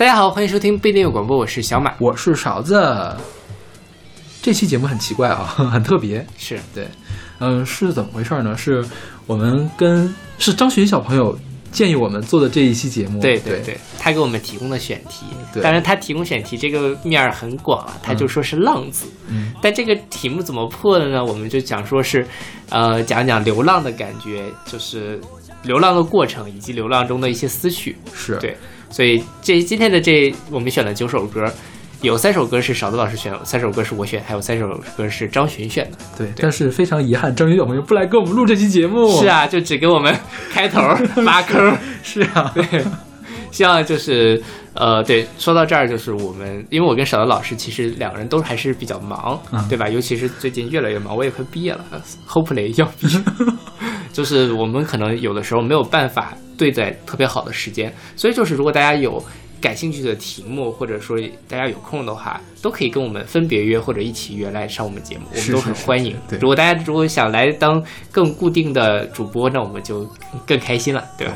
大家好，欢迎收听不一定有广播，我是小马，我是勺子。这期节目很奇怪啊，很特别。是对，嗯，是怎么回事呢？是我们跟是张巡小朋友建议我们做的这一期节目。对对对，他给我们提供的选题，对当然他提供选题这个面儿很广啊，他就说是浪子，嗯，但这个题目怎么破的呢？我们就讲说是，呃，讲讲流浪的感觉，就是流浪的过程以及流浪中的一些思绪。是对，所以这今天的这我们选了九首歌，有三首歌是勺子老师选，三首歌是我选，还有三首歌是张巡选的。对，但是非常遗憾，张巡小朋友不来跟我们录这期节目。是，啊，就只给我们开头挖 坑。是啊，对，希望就是呃，对，说到这儿就是我们，因为我跟小的老师其实两个人都还是比较忙，嗯对吧？尤其是最近越来越忙，我也快毕业了，hopefully 要毕业，就是我们可能有的时候没有办法对在特别好的时间，所以就是如果大家有。感兴趣的题目，或者说大家有空的话，都可以跟我们分别约或者一起约来上我们节目，我们都是是是很欢迎。对如果大家如果想来当更固定的主播，那我们就更开心了，对吧？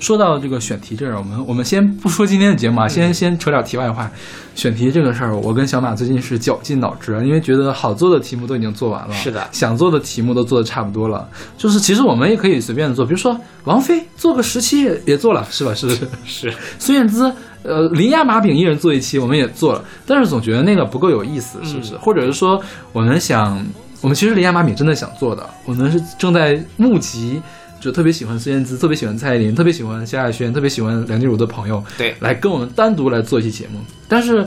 说到这个选题这儿，我们我们先不说今天的节目啊，先先扯点题外话。选题这个事儿，我跟小马最近是绞尽脑汁，因为觉得好做的题目都已经做完了，是的想做的题目都做的差不多了。就是其实我们也可以随便的做，比如说王菲做个十期也也做了，是吧？是不是？是，孙燕姿，呃，林亚马饼一人做一期，我们也做了，但是总觉得那个不够有意思，是不是？嗯或者是说，我们想，我们其实林亚马饼真的想做的，我们是正在募集，就特别喜欢孙燕姿，特别喜欢蔡依林，特别喜欢萧亚轩，特别喜欢梁静茹的朋友，对，来跟我们单独来做一期节目，但是。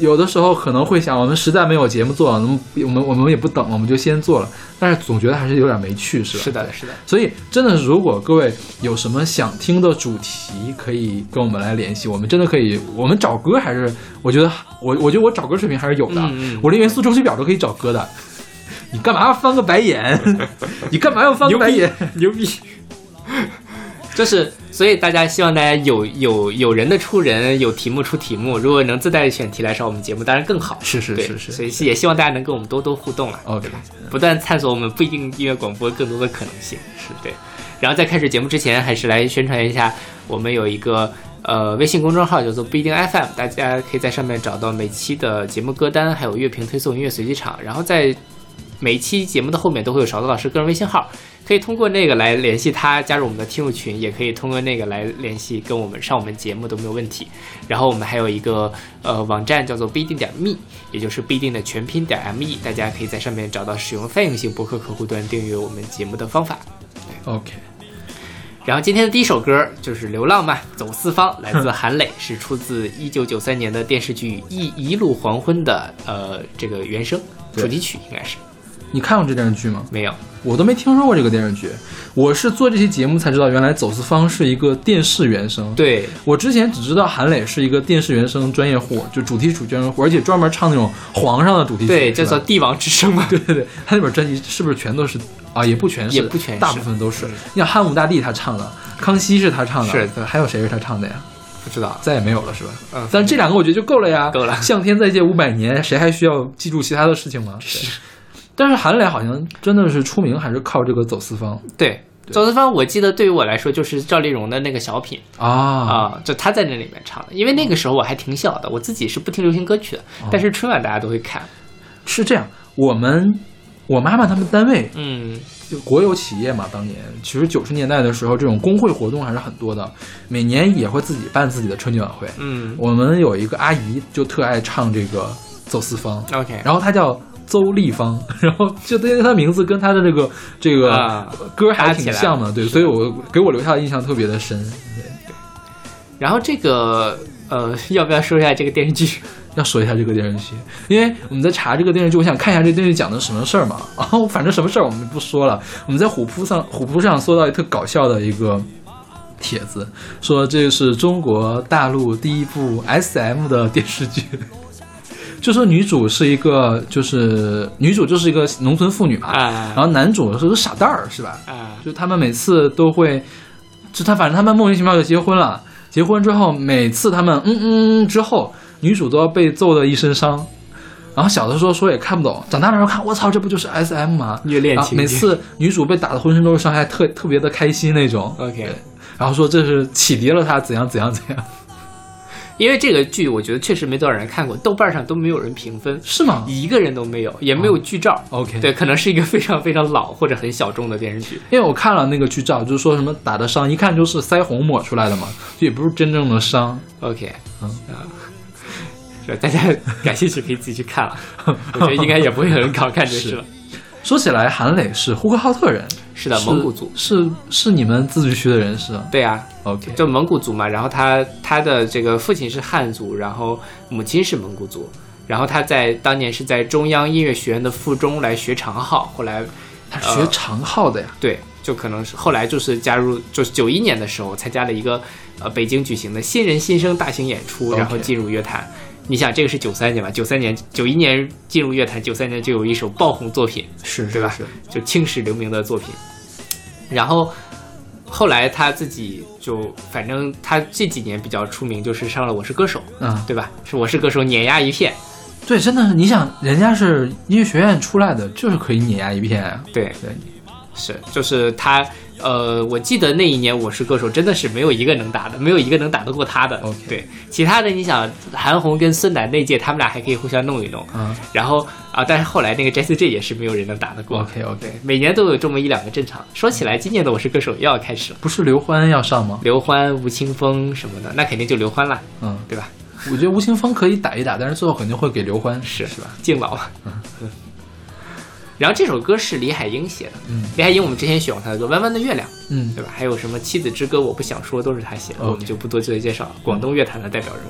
有的时候可能会想，我们实在没有节目做，我们我们我们也不等，我们就先做了。但是总觉得还是有点没趣，是吧？是的，是的，所以真的，如果各位有什么想听的主题，可以跟我们来联系。我们真的可以，我们找歌还是，我觉得我我觉得我找歌水平还是有的。嗯嗯我连元素周期表都可以找歌的。你干嘛要翻个白眼？你干嘛要翻个白眼？牛逼！就是，所以大家希望大家有有有人的出人，有题目出题目。如果能自带选题来上我们节目，当然更好。是是是是所以也希望大家能跟我们多多互动了，OK，不断探索我们不一定音乐广播更多的可能性。是对。然后在开始节目之前，还是来宣传一下，我们有一个呃微信公众号叫做不一定 FM，大家可以在上面找到每期的节目歌单，还有乐评推送、音乐随机场。然后在每一期节目的后面都会有勺子老师个人微信号，可以通过那个来联系他，加入我们的听友群，也可以通过那个来联系跟我们上我们节目都没有问题。然后我们还有一个呃网站叫做不一定点 me，也就是不一定的全拼点 me，大家可以在上面找到使用泛用型博客客户端订阅我们节目的方法。OK，然后今天的第一首歌就是《流浪》嘛，《走四方》，来自韩磊，是出自一九九三年的电视剧《一一路黄昏》的呃这个原声主题曲，应该是你看过这电视剧吗？没有。我都没听说过这个电视剧，我是做这期节目才知道，原来《走四方》是一个电视原声。对，我之前只知道韩磊是一个电视原声专业户，就主题曲专业户，而且专门唱那种皇上的主题曲。对，叫做帝王之声嘛。对对对，他那本专辑是不是全都是啊？也不全是，也不全是大部分都是像汉武大帝他唱的，康熙是他唱的，是对还有谁是他唱的呀？不知道。再也没有了是吧？嗯，但这两个我觉得就够了呀，够了向天再借五百年，谁还需要记住其他的事情吗？对。但是韩磊好像真的是出名还是靠这个走四方对。走四方，我记得对于我来说就是赵丽蓉的那个小品啊啊，就她在那里面唱的。因为那个时候我还挺小的，我自己是不听流行歌曲的，哦但是春晚大家都会看。是这样，我们我妈妈他们单位嗯，就国有企业嘛，当年其实九十年代的时候，这种工会活动还是很多的，每年也会自己办自己的春节晚会。嗯我们有一个阿姨就特爱唱这个《走四方》，，OK，然后她叫邹丽芳，然后就因为她名字跟她的这个这个啊歌还挺像的，对，所以我给我留下的印象特别的深。对然后这个呃，要不要说一下这个电视剧？要说一下这个电视剧，因为我们在查这个电视剧，我想看一下这个电视剧讲的什么事儿嘛。然后反正什么事儿我们不说了，我们在虎扑上虎扑上搜到一特搞笑的一个帖子，说这是中国大陆第一部 SM 的电视剧。就说女主是一个，就是女主就是一个农村妇女嘛，啊然后男主是个傻蛋儿，是吧？啊，就他们每次都会，就他反正他们莫名其妙就结婚了。结婚之后，每次他们嗯嗯嗯之后，女主都要被揍的一身伤。然后小的时候说也看不懂，长大的时候看，我操，这不就是 S M 吗？虐恋情节每次女主被打的浑身都是伤，还特特别的开心那种。OK，然后说这是启迪了她怎样怎样怎样。因为这个剧我觉得确实没多少人看过，豆瓣上都没有人评分，是吗一个人都没有，也没有剧照。？OK，对，可能是一个非常非常老或者很小众的电视剧。因为我看了那个剧照，就是说什么打的伤，一看就是腮红抹出来的嘛，就也不是真正的伤。OK，嗯啊，是大家感兴趣可以自己去看了，我觉得应该也不会很好看就是了。说起来，韩磊是呼和浩特人，是的，蒙古族。是是你们自治区的人是吧对啊，？OK，就蒙古族嘛，然后他他的这个父亲是汉族，然后母亲是蒙古族，然后他在当年是在中央音乐学院的附中来学长号，后来他学长号的呀。对，就可能是后来就是加入，就是九一年的时候参加了一个呃北京举行的新人新生大型演出，然后进入乐坛。你想这个是九三年吧？九三年、九一年进入乐坛，九三年就有一首爆红作品，是对吧？就青史留名的作品。然后后来他自己就反正他这几年比较出名，就是上了《我是歌手》，嗯，对吧？是《我是歌手》碾压一片，对，真的是，你想，人家是音乐学院出来的，就是可以碾压一片啊。对对，是，就是他，呃，我记得那一年《我是歌手》真的是没有一个能打的，没有一个能打得过他的。对，其他的你想，韩红跟孙楠那届他们俩还可以互相弄一弄，嗯然后啊，但是后来那个 Jessie J 也是没有人能打得过。，OK OK，每年都有这么一两个正常。说起来，今年的《我是歌手》又要开始了，不是刘欢要上吗？刘欢、吴青峰什么的，那肯定就刘欢了，嗯，对吧？我觉得吴青峰可以打一打，但是最后肯定会给刘欢。是是吧？敬老。嗯。然后这首歌是李海英写的，嗯李海英我们之前选过他的歌《弯弯的月亮》。嗯，对吧？还有什么《妻子之歌》，我不想说，都是他写的我们就不多做介绍了。广东乐坛的代表人物，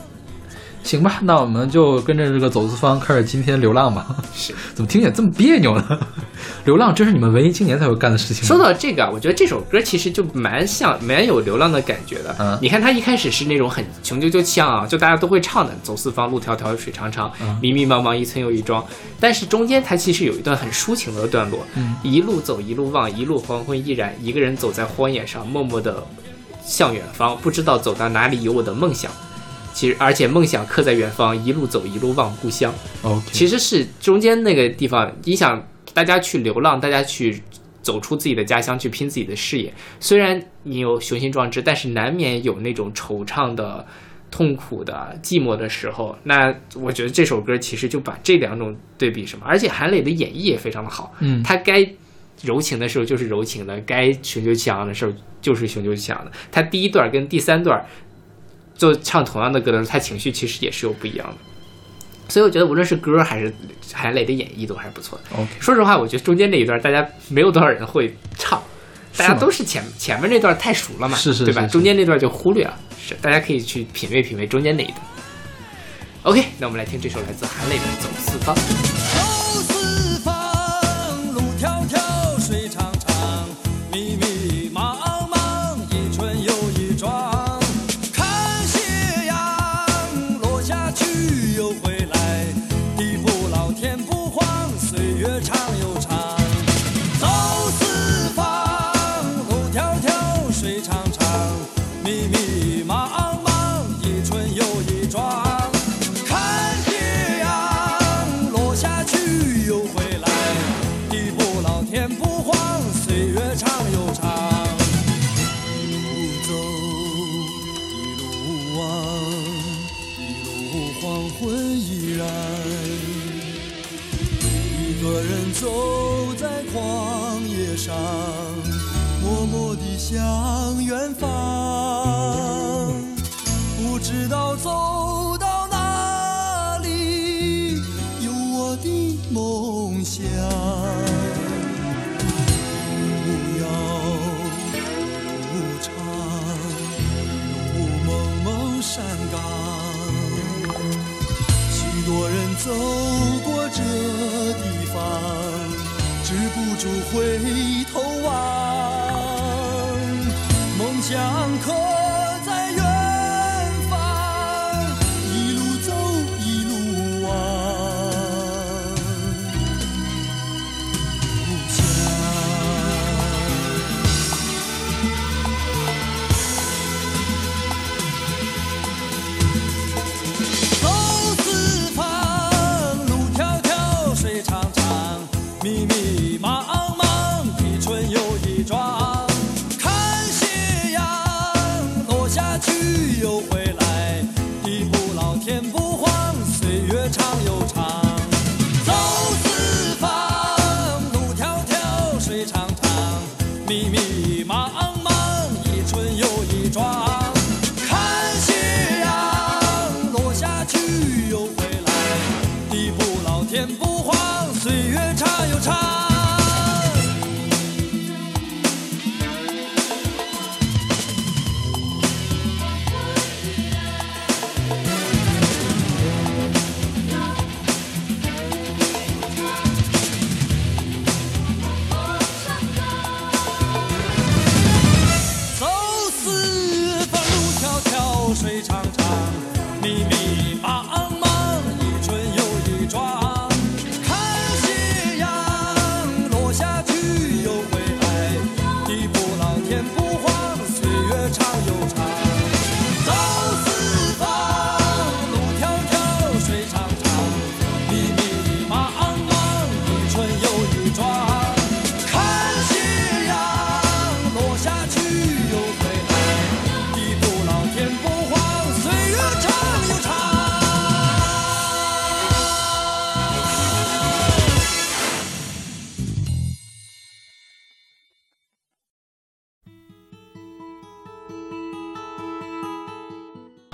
行吧，那我们就跟着这个走四方开始今天流浪吧。是。怎么听起来这么别扭呢？流浪这是你们文艺青年才会干的事情。说到这个啊，我觉得这首歌其实就蛮像、蛮有流浪的感觉的。嗯你看它一开始是那种很雄赳赳气昂昂，就大家都会唱的“走四方，路迢迢，水长长，嗯迷迷茫茫，一村又一庄”。但是中间它其实有一段很抒情的段落，嗯一路走一路望，一路黄昏依然，一个人走在荒野上，默默地向远方，不知道走到哪里有我的梦想。其实，而且梦想刻在远方，一路走一路望故乡。其实是中间那个地方，你想大家去流浪，大家去走出自己的家乡，去拼自己的事业。虽然你有雄心壮志，但是难免有那种惆怅的、痛苦的、寂寞的时候。那我觉得这首歌其实就把这两种对比什么，而且韩磊的演绎也非常的好。嗯他该柔情的时候就是柔情的，该雄赳气昂的时候就是雄赳气昂的。他第一段跟第三段就唱同样的歌的时候，他情绪其实也是有不一样的。所以我觉得无论是歌还是韩磊的演绎都还是不错的。说实话，我觉得中间那一段大家没有多少人会唱，大家都是前前面那段太熟了嘛，是是对吧？中间那段就忽略了，是大家可以去品味品味中间那一段。OK，那我们来听这首来自韩磊的《走四方》。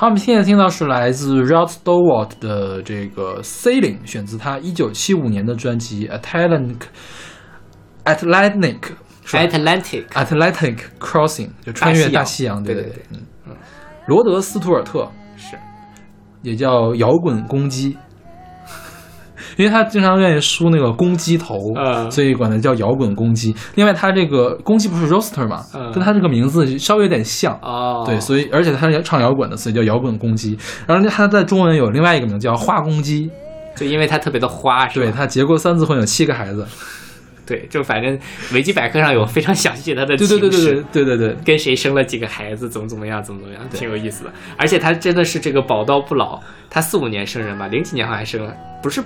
好，我们现在听到是来自 Rod Stewart 的这个 Sailing，选自他一九七五年的专辑 Atlantic Atlantic Atlantic Atlantic Crossing 就穿越大西洋，对对对对，嗯，罗德斯图尔特是也叫摇滚公鸡，因为他经常愿意梳那个公鸡头，嗯所以管它叫摇滚公鸡。另外，他这个公鸡不是 roaster 嘛，嗯跟他这个名字稍微有点像。哦，对，所以而且他是唱摇滚的，所以叫摇滚公鸡。然后他在中文有另外一个名字叫花公鸡，就因为他特别的花，是吧？对他结过三次婚，有七个孩子。对，就反正维基百科上有非常详细的它的对对对对对对对对，跟谁生了几个孩子，怎么怎么样，怎么怎么样，挺有意思的。而且他真的是这个宝刀不老，他四五年生人吧，零几年好像还生了，不是，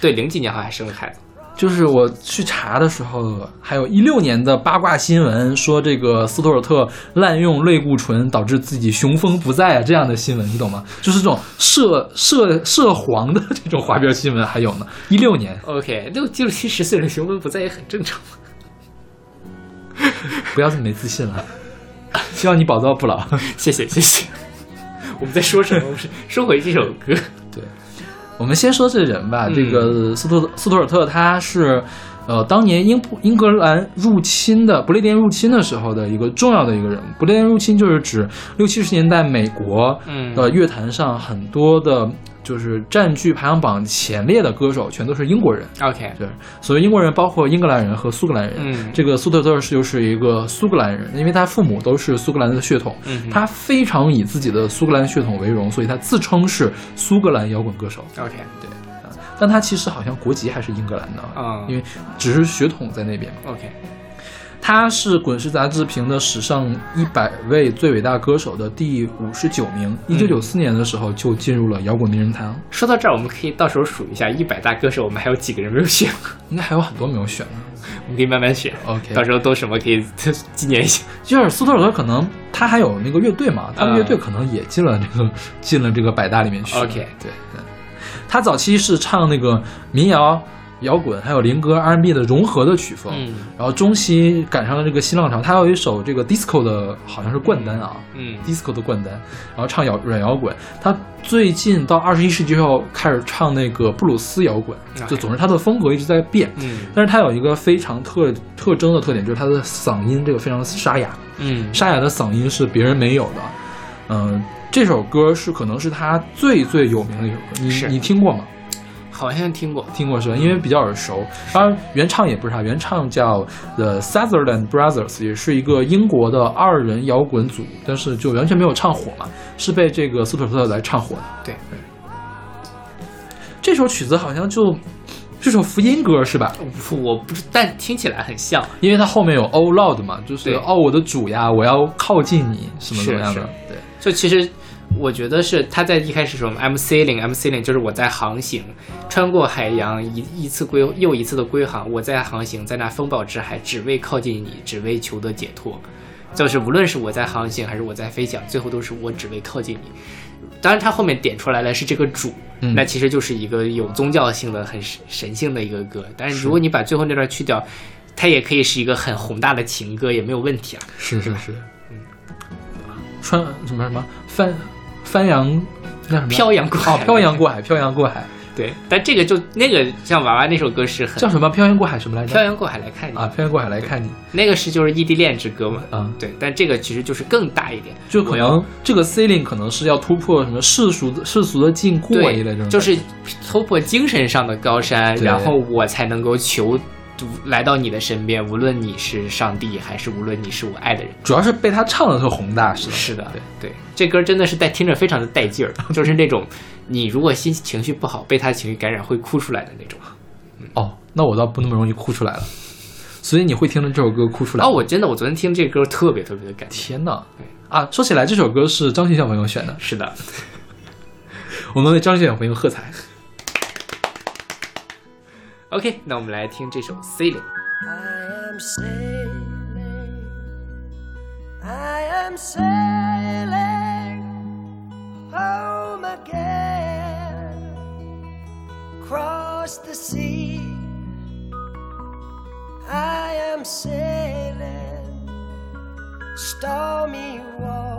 对，零几年好像还生了孩子。就是我去查的时候，还有一六年的八卦新闻说这个斯图尔特滥用类固醇导致自己雄风不再啊这样的新闻，你懂吗？就是这种涉涉涉黄的 这种花边新闻还有呢。一六年，OK，六六七十岁了，雄风不在也很正常。不要这么没自信了。希望你宝刀不老。谢谢谢谢。我们在说什么？我们是说回这首歌。我们先说这人吧，嗯这个斯图斯图尔特他是，呃，当年英布英格兰入侵的不列颠入侵的时候的一个重要的一个人物。不列颠入侵就是指六七十年代美国嗯的乐坛上很多的，就是占据排行榜前列的歌手全都是英国人。OK，对，所以英国人包括英格兰人和苏格兰人。嗯这个苏特特是就是一个苏格兰人，因为他父母都是苏格兰的血统，嗯他非常以自己的苏格兰血统为荣，所以他自称是苏格兰摇滚歌手。OK，但他其实好像国籍还是英格兰的，啊因为只是血统在那边嘛。OK，他是滚石杂志评的史上一百位最伟大歌手的第五十九名，一九九四年的时候就进入了摇滚名人堂，说到这儿，我们可以到时候数一下一百大歌手，我们还有几个人没有选，应该还有很多没有选呢。我们可以慢慢选。OK 到时候都什么可以纪念一下。就是斯特尔特可能他还有那个乐队嘛，他们嗯乐队可能也进了这个、进了这个百大里面去。OK 对，嗯他早期是唱那个民谣、摇滚还有灵歌、R&B 的融合的曲风，嗯然后中期赶上了这个新浪潮，他有一首这个 disco 的好像是冠单啊。嗯 disco 的冠单，然后唱摇软摇滚。他最近到二十一世纪后开始唱那个布鲁斯摇滚，就总之他的风格一直在变。嗯但是他有一个非常特特征的特点，就是他的嗓音这个非常沙哑，嗯沙哑的嗓音是别人没有的。嗯、这首歌是可能是他最最有名的一首歌，你你听过吗？好像听过。听过是吧？因为比较耳熟。当然，原唱也不是他，原唱叫 The Sutherland Brothers，也是一个英国的二人摇滚组，但是就完全没有唱火嘛，是被这个斯图尔特来唱火的。对，这首曲子好像就这首福音歌是吧？我不知，但听起来很像。因为它后面有 Oh Lord 嘛，就是对哦我的主呀，我要靠近你，什么什么样的？对，就其实我觉得是他在一开始说 I'm sailing, I'm sailing，就是我在航行，穿过海洋，一一次归又一次的归航，我在航行，在那风暴之海，只为靠近你，只为求得解脱。就是无论是我在航行还是我在飞翔，最后都是我只为靠近你。当然，他后面点出来了是这个主，嗯那其实就是一个有宗教性的、很神神性的一个歌。但是如果你把最后那段去掉，它也可以是一个很宏大的情歌，也没有问题啊。是是是，嗯穿什么什么翻翻扬那什么？漂洋过海哦，漂洋过海，漂洋过海对，但这个就那个像娃娃那首歌是很叫什么？漂洋过海什么来着？漂洋过海来看你。啊，漂洋过海来看你。那个是就是异地恋之歌嘛，啊，对，但这个其实就是更大一点，就可能这个 ceiling 可能是要突破什么世俗的世俗的禁锢啊一类这种，对，就是突破精神上的高山，然后我才能够求来到你的身边，无论你是上帝还是无论你是我爱的人。主要是被他唱的特宏大，是吧？是的对，对，这歌真的是带听着非常的带劲儿，就是那种你如果心情绪不好，被他情绪感染会哭出来的那种。哦，那我倒不那么容易哭出来了，所以你会听着这首歌哭出来？哦，我真的，我昨天听这歌特别特别的感动。天哪！啊，说起来，这首歌是张学小朋友选的，是的，我们为张学小朋友喝彩。OK，那我们来听这首《Sailing》。 I am sailing, I am sailing home again, across the sea. I am sailing stormy waters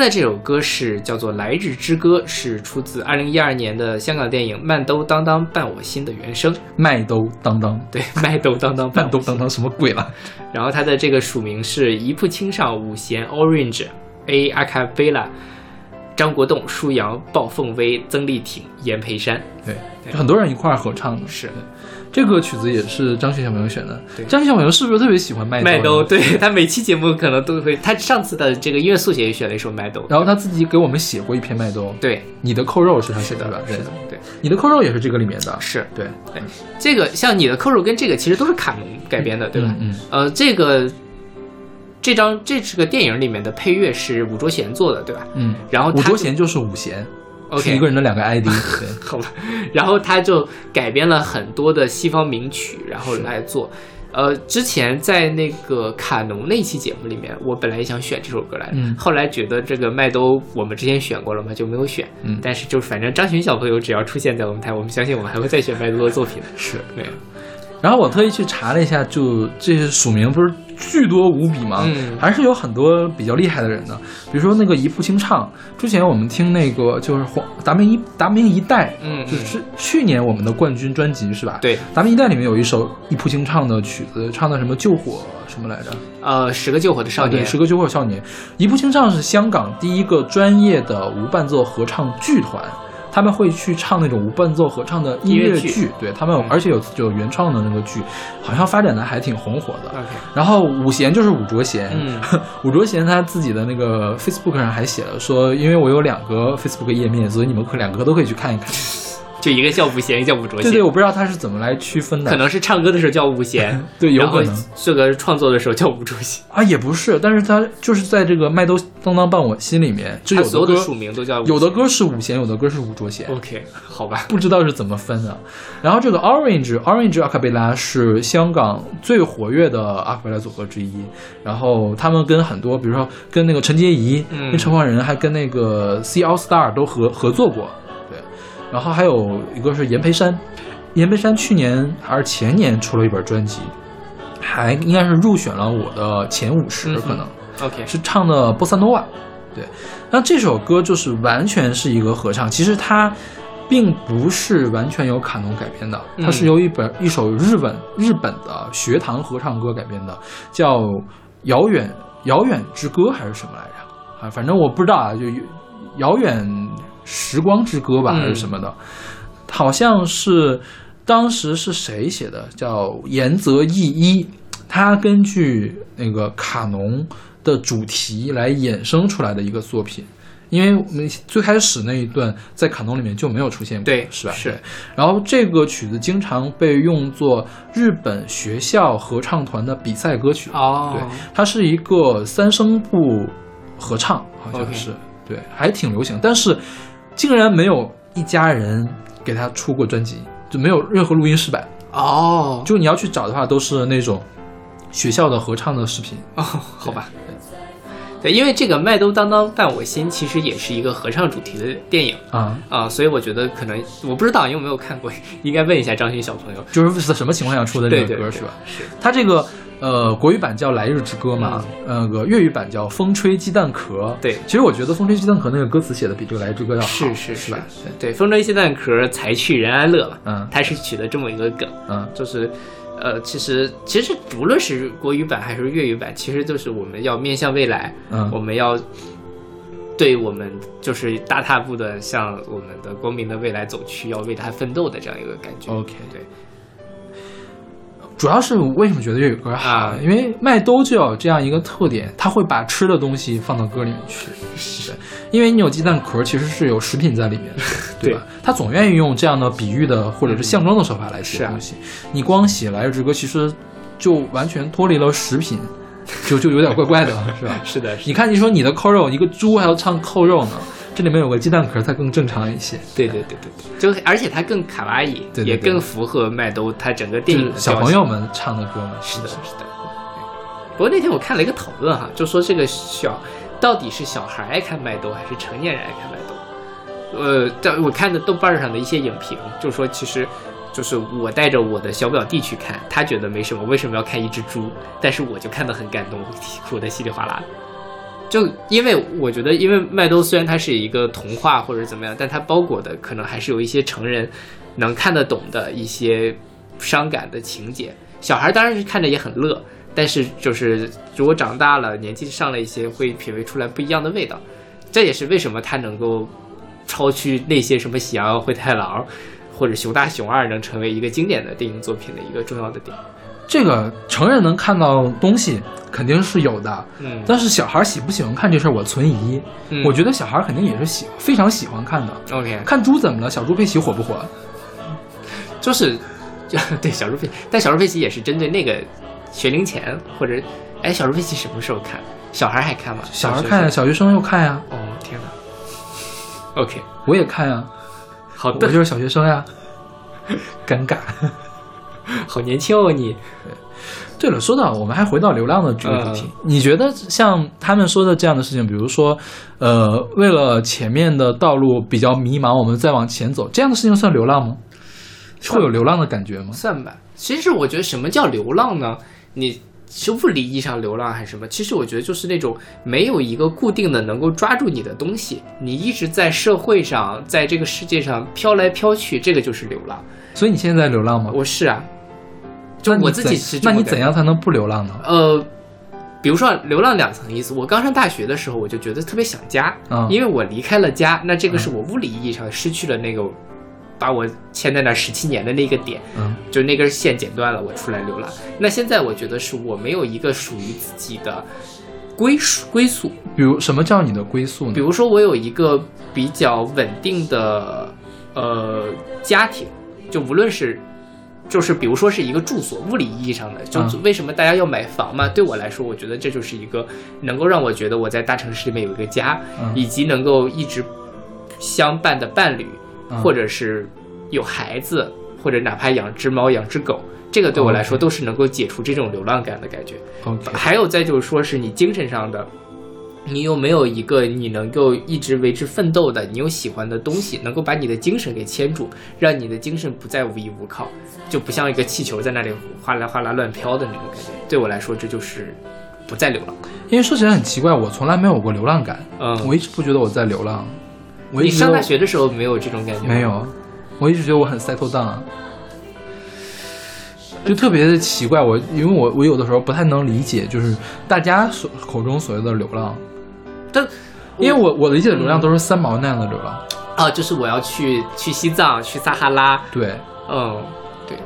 在这首歌是叫做《来日之歌》，是出自二零一二年的香港电影《麦兜当当伴我心》的原声。麦兜当当，对，麦兜当当麦兜当当什么鬼了？然后它的这个署名是一铺清上五弦 Orange A 阿卡贝拉，张国栋、舒扬、鲍凤威、曾丽婷、严培山。对，很多人一块儿合唱的。是对这个曲子也是张学小朋友选的对。张学小朋友是不是特别喜欢麦麦兜，对他每期节目可能都会，他上次的这个音乐速写也选了一首麦兜。然后他自己给我们写过一篇麦兜。对，你的扣肉是他写的吧？对是的，对，你的扣肉也是这个里面的。是对，对这个像你的扣肉跟这个其实都是卡农改编的，对吧？嗯呃，这个这张这是个电影里面的配乐是武卓贤做的，对吧？嗯。然后他就卓贤就是五弦，是 OK 一个人的两个 ID。对，好吧，然后他就改编了很多的西方名曲，然后来做。呃，之前在那个卡农那期节目里面，我本来也想选这首歌来的，嗯后来觉得这个麦兜我们之前选过了嘛，就没有选。嗯但是就反正张巡小朋友只要出现在我们台，我们相信我们还会再选麦兜的作品的。是。对，然后我特意去查了一下，就这些署名不是巨多无比嘛？嗯还是有很多比较厉害的人的，比如说那个一步清唱，之前我们听那个就是黄达明一达明一代，嗯就是去年我们的冠军专辑是吧？，对，达明一代里面有一首一步清唱的曲子，唱的什么救火什么来着？呃，十个救火的少啊，年，对，十个救火少年。一步清唱是香港第一个专业的无伴奏合唱剧团，他们会去唱那种无伴奏合唱的音乐剧剧，对他们而且有有原创的那个剧，好像发展的还挺红火的。然后五弦就是武卓贤，嗯 武卓贤他自己的那个 Facebook 上还写了说，因为我有两个 Facebook 页面，所以你们可两个都可以去看一看。就一个叫武贤，一个叫武卓贤。对对，我不知道他是怎么来区分的，可能是唱歌的时候叫武贤，对，有可能。这个创作的时候叫武卓贤。啊，也不是，但是他就是在这个麦兜当当伴我心里面，就有的歌所有的署名都叫武有的歌是五弦，有的歌是五卓弦，OK，好吧。不知道是怎么分的。然后这个 Orange Orange 阿卡贝拉是香港最活跃的阿卡贝拉组合之一。然后他们跟很多，比如说跟那个陈洁仪、嗯跟陈奂仁，还跟那个 C All Star 都合合作过。对，然后还有一个是阎培山，阎培山去年还是前年出了一本专辑，还应该是入选了我的前五十、可能。OK，是唱的波萨诺瓦，对。那这首歌就是完全是一个合唱，其实它并不是完全由卡农改编的，嗯它是由一本一首日本日本的学堂合唱歌改编的，叫《遥远遥远之歌》还是什么来着？啊，反正我不知道啊，就遥远时光之歌吧，嗯还是什么的，好像是当时是谁写的？叫岩泽义一，他根据那个卡农的主题来衍生出来的一个作品。因为我们最开始那一段在卡农里面就没有出现过，对是吧？是。然后这个曲子经常被用作日本学校合唱团的比赛歌曲。哦对，它是一个三声部合唱，好像是对，还挺流行。但是竟然没有一家人给他出过专辑，就没有任何录音室版。哦，就你要去找的话，都是那种学校的合唱的视频。哦，好吧。对，因为这个《麦兜当当伴我心》其实也是一个合唱主题的电影啊，啊、所以我觉得可能我不知道，因为我没有看过，应该问一下张勋小朋友。就是在什么情况下出的这个歌是吧？是，他这个呃国语版叫《来日之歌》嘛，那个粤语版叫《风吹鸡蛋壳》。嗯对其实我觉得《风吹鸡蛋壳》那个歌词写的比这个《来日之歌》要好，是是是吧？对，风吹鸡蛋壳，才去人安乐嘛，嗯它是取的这么一个梗，嗯，就是。呃，其实其实不论是国语版还是粤语版，其实都是我们要面向未来，嗯我们要对我们就是大踏步的向我们的光明的未来走去，要为它奋斗的这样一个感觉。OK 对，主要是为什么觉得粤语歌好？啊因为麦兜就有这样一个特点，他会把吃的东西放到歌里面去。对，因为你有鸡蛋壳，其实是有食品在里面的，对吧？他总愿意用这样的比喻的或者是象征的手法来写东西。你光写《来日之歌》，其实就完全脱离了食品，就就有点怪怪的，是吧？是的，你看，你说你的扣肉，一个猪还要唱扣肉呢，这里面有个鸡蛋壳它更正常一些。对对对对对，就而且它更卡哇伊，也更符合麦兜它整个电影小朋友们唱的歌嘛，是的，是的。不过那天我看了一个讨论哈，就说这个小到底是小孩爱看麦兜还是成年人爱看麦兜？呃，在我看的豆瓣上的一些影评，就说其实就是我带着我的小表弟去看，他觉得没什么，为什么要看一只猪？但是我就看得很感动，哭得稀里哗啦的。就因为我觉得，因为麦兜虽然它是一个童话或者怎么样，但它包裹的可能还是有一些成人能看得懂的一些伤感的情节。小孩当然是看着也很乐，但是就是如果长大了，年纪上了一些，会品味出来不一样的味道。这也是为什么它能够超去那些什么《喜羊羊灰太狼》或者《熊大熊二》能成为一个经典的电影作品的一个重要的点。这个成人能看到东西肯定是有的，嗯但是小孩喜不喜欢看这事儿，我存疑。嗯我觉得小孩肯定也是喜非常喜欢看的。，OK，看猪怎么了？小猪佩奇火不火？就是，对小猪佩，但小猪佩奇也是针对那个学龄前或者，哎，小猪佩奇什么时候看？小孩还看吗？小孩看呀，小学生又看呀，哦，天哪。OK，我也看呀，好的，我就是小学生呀。尴尬。好年轻哦你。对了，说到我们还回到流浪的这个主题，嗯你觉得像他们说的这样的事情，比如说，呃，为了前面的道路比较迷茫，我们再往前走，这样的事情算流浪吗？会有流浪的感觉吗？算吧。其实我觉得什么叫流浪呢？你是物理意义上流浪还是什么？其实我觉得就是那种没有一个固定的能够抓住你的东西，你一直在社会上，在这个世界上飘来飘去，这个就是流浪。所以你现在在流浪吗？我是啊，就我自己是那你怎样才能不流浪呢？呃，比如说流浪两层意思。我刚上大学的时候，我就觉得特别想家，嗯因为我离开了家，那这个是我物理意义上失去了那个把我牵在那十七年的那个点，嗯，就那根线剪断了，我出来流浪。那现在我觉得是我没有一个属于自己的归属归宿，比如什么叫你的归宿呢？比如说我有一个比较稳定的呃家庭，就无论是。就是比如说是一个住所，物理意义上的，就嗯为什么大家要买房嘛？对我来说，我觉得这就是一个能够让我觉得我在大城市里面有一个家，嗯以及能够一直相伴的伴侣，嗯或者是有孩子，或者哪怕养只猫、养只狗，这个对我来说都是能够解除这种流浪感的感觉。还有再就是说是你精神上的，你有没有一个你能够一直为之奋斗的，你有喜欢的东西，能够把你的精神给牵住，让你的精神不再无依无靠，就不像一个气球在那里哗啦哗啦乱飘的那种感觉。对我来说，这就是不再流浪。因为说起来很奇怪，我从来没有过流浪感，嗯，我一直不觉得我在流浪。我你上大学的时候没有这种感觉吗？没有，我一直觉得我很 settle down，啊就特别的奇怪。我因为我我有的时候不太能理解，就是大家所口中所谓的流浪，但因为我我理解的流浪都是三毛那样的流浪。啊，就是我要去去西藏，去撒哈拉，对，嗯，对，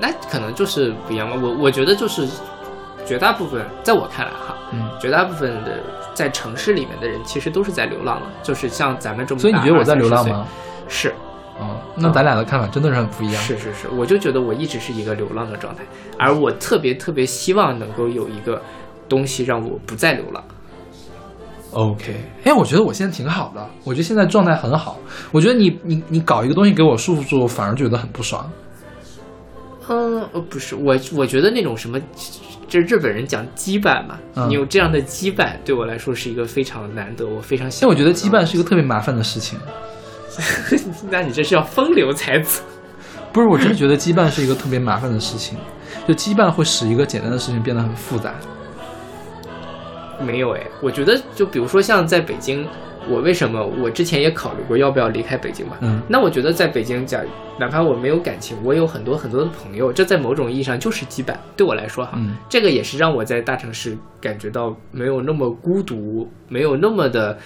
那可能就是不一样吧。我我觉得就是绝大部分，在我看来哈，嗯，绝大部分的在城市里面的人，其实都是在流浪了，就是像咱们这么。所以你觉得我在流浪吗？是哦，那咱俩的看法真的是很不一样。是是是，我就觉得我一直是一个流浪的状态，而我特别特别希望能够有一个东西让我不再流浪。OK，哎，我觉得我现在挺好的，我觉得现在状态很好。我觉得你你你搞一个东西给我束缚住，反而觉得很不爽。嗯，呃，不是我，我觉得那种什么，这日本人讲羁绊嘛，嗯你有这样的羁绊，对我来说是一个非常难得，我非常因为我觉得羁绊是一，个特别麻烦的事情。那你这是要风流才子。不是，我真的觉得羁绊是一个特别麻烦的事情，就羁绊会使一个简单的事情变得很复杂。没有哎，我觉得就比如说像在北京，我为什么我之前也考虑过要不要离开北京嘛？嗯那我觉得在北京，假哪怕我没有感情，我有很多很多的朋友，这在某种意义上就是羁绊。对我来说哈，嗯这个也是让我在大城市感觉到没有那么孤独，没有那么的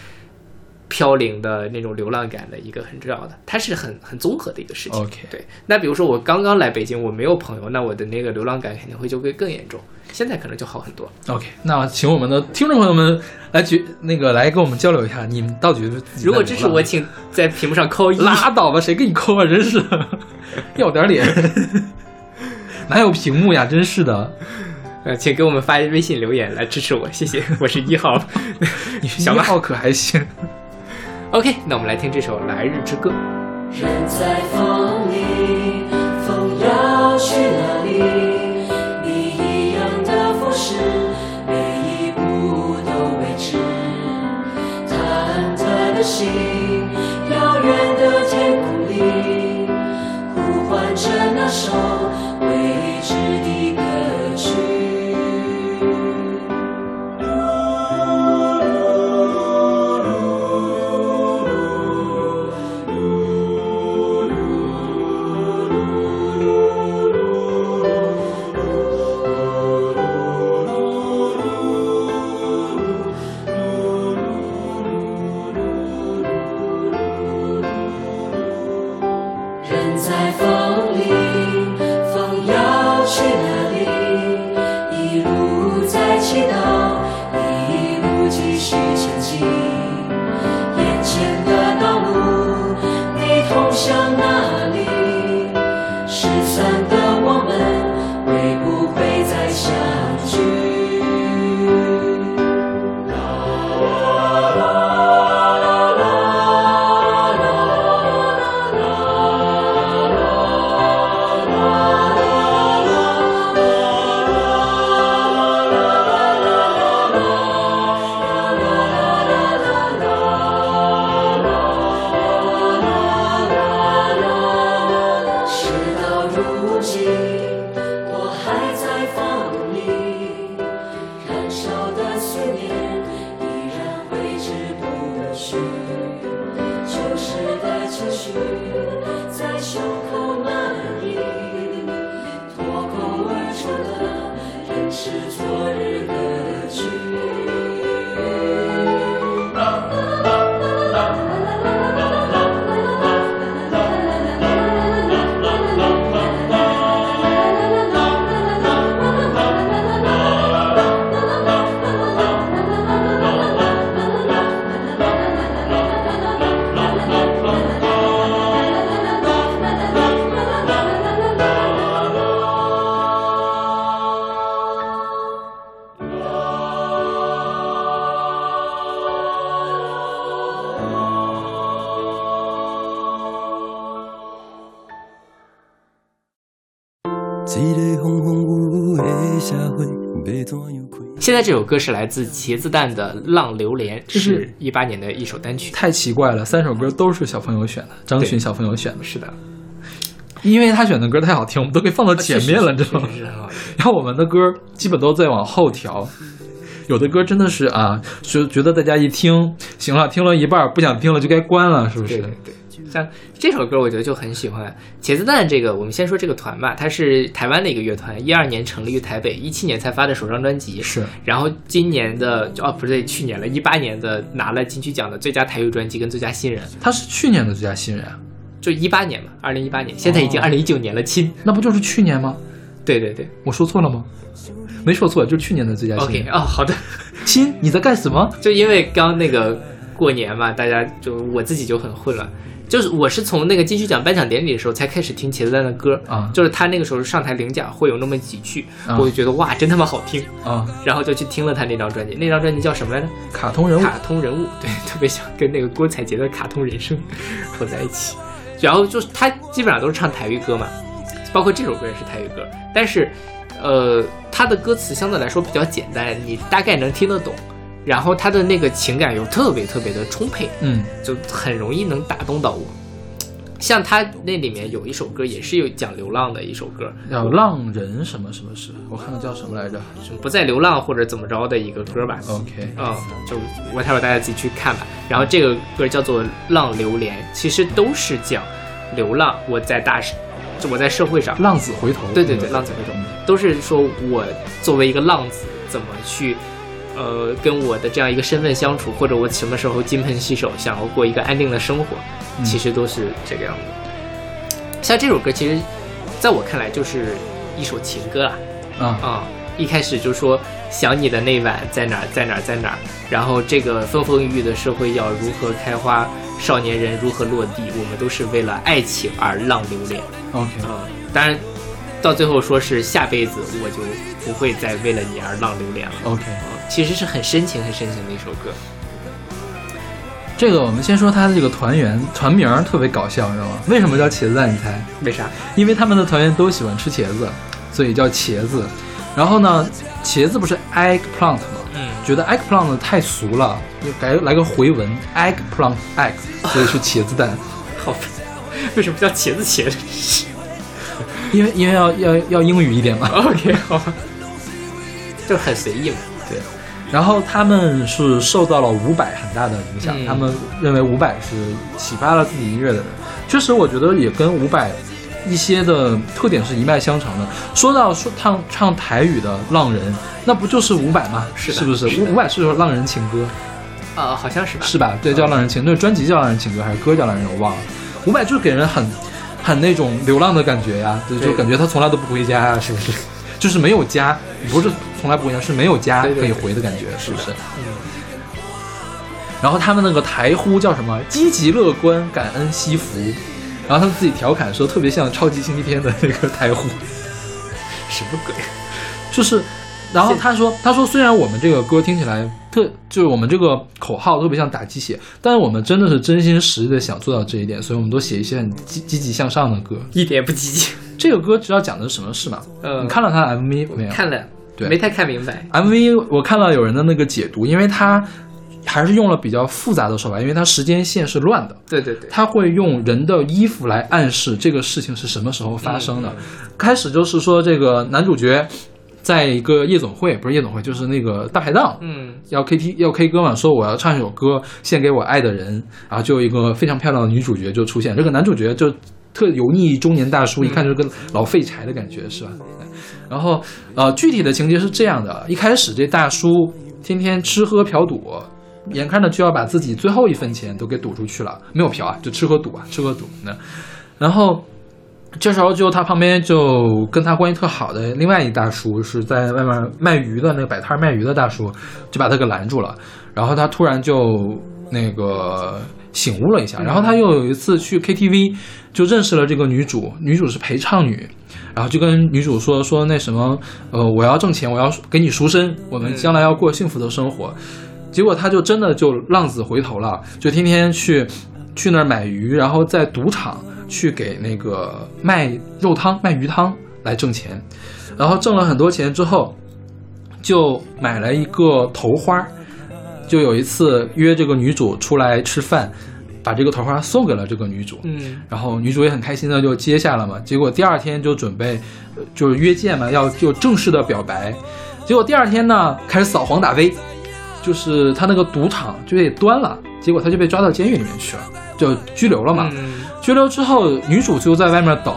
飘零的那种流浪感的一个很重要的，它是很很综合的一个事情。OK 对。那比如说我刚刚来北京，我没有朋友，那我的那个流浪感肯定会就会更严重。现在可能就好很多。OK，那请我们的听众朋友们来举那个来跟我们交流一下，你们到底如果支持我，请在屏幕上扣一。拉倒吧，谁给你扣啊？真是 要点脸，哪有屏幕呀？真是的，呃，请给我们发微信留言来支持我，谢谢。我是一号。你是 小马一号可还行？OK，那我们来听这首《来日之歌》。人在风里，风要去哪里？心，现在这首歌是来自茄子蛋的《浪流连》，这是是一八年的一首单曲。太奇怪了，三首歌都是小朋友选的，张巡小朋友选的，是的，因为他选的歌太好听，我们都给放到前面了，你知道吗。然后我们的歌基本都在往后调，有的歌真的是啊，就觉得大家一听，行了，听了一半不想听了就该关了，是不是？对对对，像这首歌我觉得就很喜欢。茄子蛋这个，我们先说这个团吧，它是台湾的一个乐团，一二年成立于台北，一七年才发的首张专辑。是然后今年的哦不对，去年了，一八年的拿了金曲奖的最佳台语专辑跟最佳新人，他是去年的最佳新人啊，就一八年嘛，二零一八年，现在已经哦二零一九年了，亲。那不就是去年吗？对对对我说错了吗？没说错，就是去年的最佳新，OK 人。哦，好的。亲，你在干什么？就因为刚那个过年嘛，大家就我自己就很混乱。就是我是从那个金曲奖颁奖典礼的时候才开始听茄子蛋的歌啊就是他那个时候上台领奖会有那么几句，啊我就觉得哇，真他妈好听，啊，然后就去听了他那张专辑，那张专辑叫什么来着？卡通人物。卡通人物，对，特别想跟那个郭采洁的卡通人生 合在一起。然后就是他基本上都是唱台语歌嘛，包括这首歌也是台语歌，但是呃，他的歌词相对来说比较简单，你大概能听得懂。然后他的那个情感又特别特别的充沛，嗯，就很容易能打动到我。像他那里面有一首歌也是有讲流浪的一首歌，叫浪人什么什么事，我看看叫什么来着什么不再流浪或者怎么着的一个歌吧。？OK，嗯，就我待会儿大家自己去看吧。然后这个歌叫做《浪流连》，其实都是讲流浪。我在大社，就我在社会上，浪子回头。对对对，浪子回头，都是说我作为一个浪子怎么去，呃，跟我的这样一个身份相处，或者我什么时候金盆洗手，想要过一个安定的生活，嗯其实都是这个样子。像这首歌，其实在我看来就是一首情歌啊。啊，啊、一开始就说想你的那晚在哪儿，在哪儿，在哪儿。然后这个风风雨雨的社会要如何开花，少年人如何落地，我们都是为了爱情而浪流连。OK，嗯，当然，到最后说是下辈子我就不会再为了你而浪流连了。OK，嗯，其实是很深情、很深情的一首歌。这个我们先说他的这个团员团名儿特别搞笑，你知道吗？为什么叫茄子蛋？你猜？为啥？因为他们的团员都喜欢吃茄子，所以叫茄子。然后呢，茄子不是 eggplant 吗？嗯，觉得 eggplant 太俗了，就改来个回文 eggplant egg，所以是茄子蛋。好，为什么叫茄子茄子因为因为要要要英语一点嘛。OK，好吧，就很随意嘛。对，然后他们是受到了伍佰很大的影响，嗯他们认为伍佰是启发了自己音乐的人。确实，我觉得也跟伍佰一些的特点是一脉相承的。说到说唱唱台语的浪人，那不就是伍佰吗？是是不是？伍伍佰是说浪人情歌啊、好像是吧？是吧？对，叫浪人情，那专辑叫浪人情歌还是歌叫浪人？我忘了。伍佰就是给人很很那种流浪的感觉呀，就就感觉他从来都不回家呀，是不是？就是没有家，不是从来不一样，是没有家可以回的感觉，是不是？嗯，然后他们那个台呼叫什么？积极乐观，感恩惜福。然后他们自己调侃说，特别像超级星期天的那个台呼，什么鬼？就是。然后他说：“他说虽然我们这个歌听起来特，就是我们这个口号特别像打鸡血，但是我们真的是真心实意的想做到这一点，所以我们都写一些很积积极向上的歌。一点不积极。这个歌知道讲的是什么事吗？呃你看了他的 MV 没有？看了，对。没太看明白。MV 我看到有人的那个解读，因为他还是用了比较复杂的手法，因为它时间线是乱的，对对对，他会用人的衣服来暗示这个事情是什么时候发生的。开始就是说这个男主角在一个夜总会，不是夜总会，就是那个大排档，嗯。要 K T 要 K 歌嘛，说我要唱一首歌献给我爱的人，然后就有一个非常漂亮的女主角就出现，这个男主角就特油腻中年大叔，一看就是个老废柴的感觉，是吧？然后呃，具体的情节是这样的：一开始这大叔天天吃喝嫖赌，眼看着就要把自己最后一分钱都给赌出去了，没有嫖啊，就吃喝赌啊，吃喝赌呢。然后这时候就他旁边就跟他关系特好的另外一大叔是在外面卖鱼的那个摆摊卖鱼的大叔，就把他给拦住了。然后他突然就那个醒悟了一下，然后他又有一次去 KTV 就认识了这个女主，女主是陪唱女，然后就跟女主说说那什么，呃，我要挣钱，我要给你赎身，我们将来要过幸福的生活。结果他就真的就浪子回头了，就天天去去那儿买鱼，然后在赌场去给那个卖肉汤、卖鱼汤来挣钱，然后挣了很多钱之后，就买了一个头花，就有一次约这个女主出来吃饭，把这个桃花送给了这个女主，嗯然后女主也很开心的就接下了嘛。结果第二天就准备，呃就是约见嘛，要就正式的表白。结果第二天呢，开始扫黄打非，就是他那个赌场就被端了，结果他就被抓到监狱里面去了，就拘留了嘛。嗯拘留之后，女主就在外面等，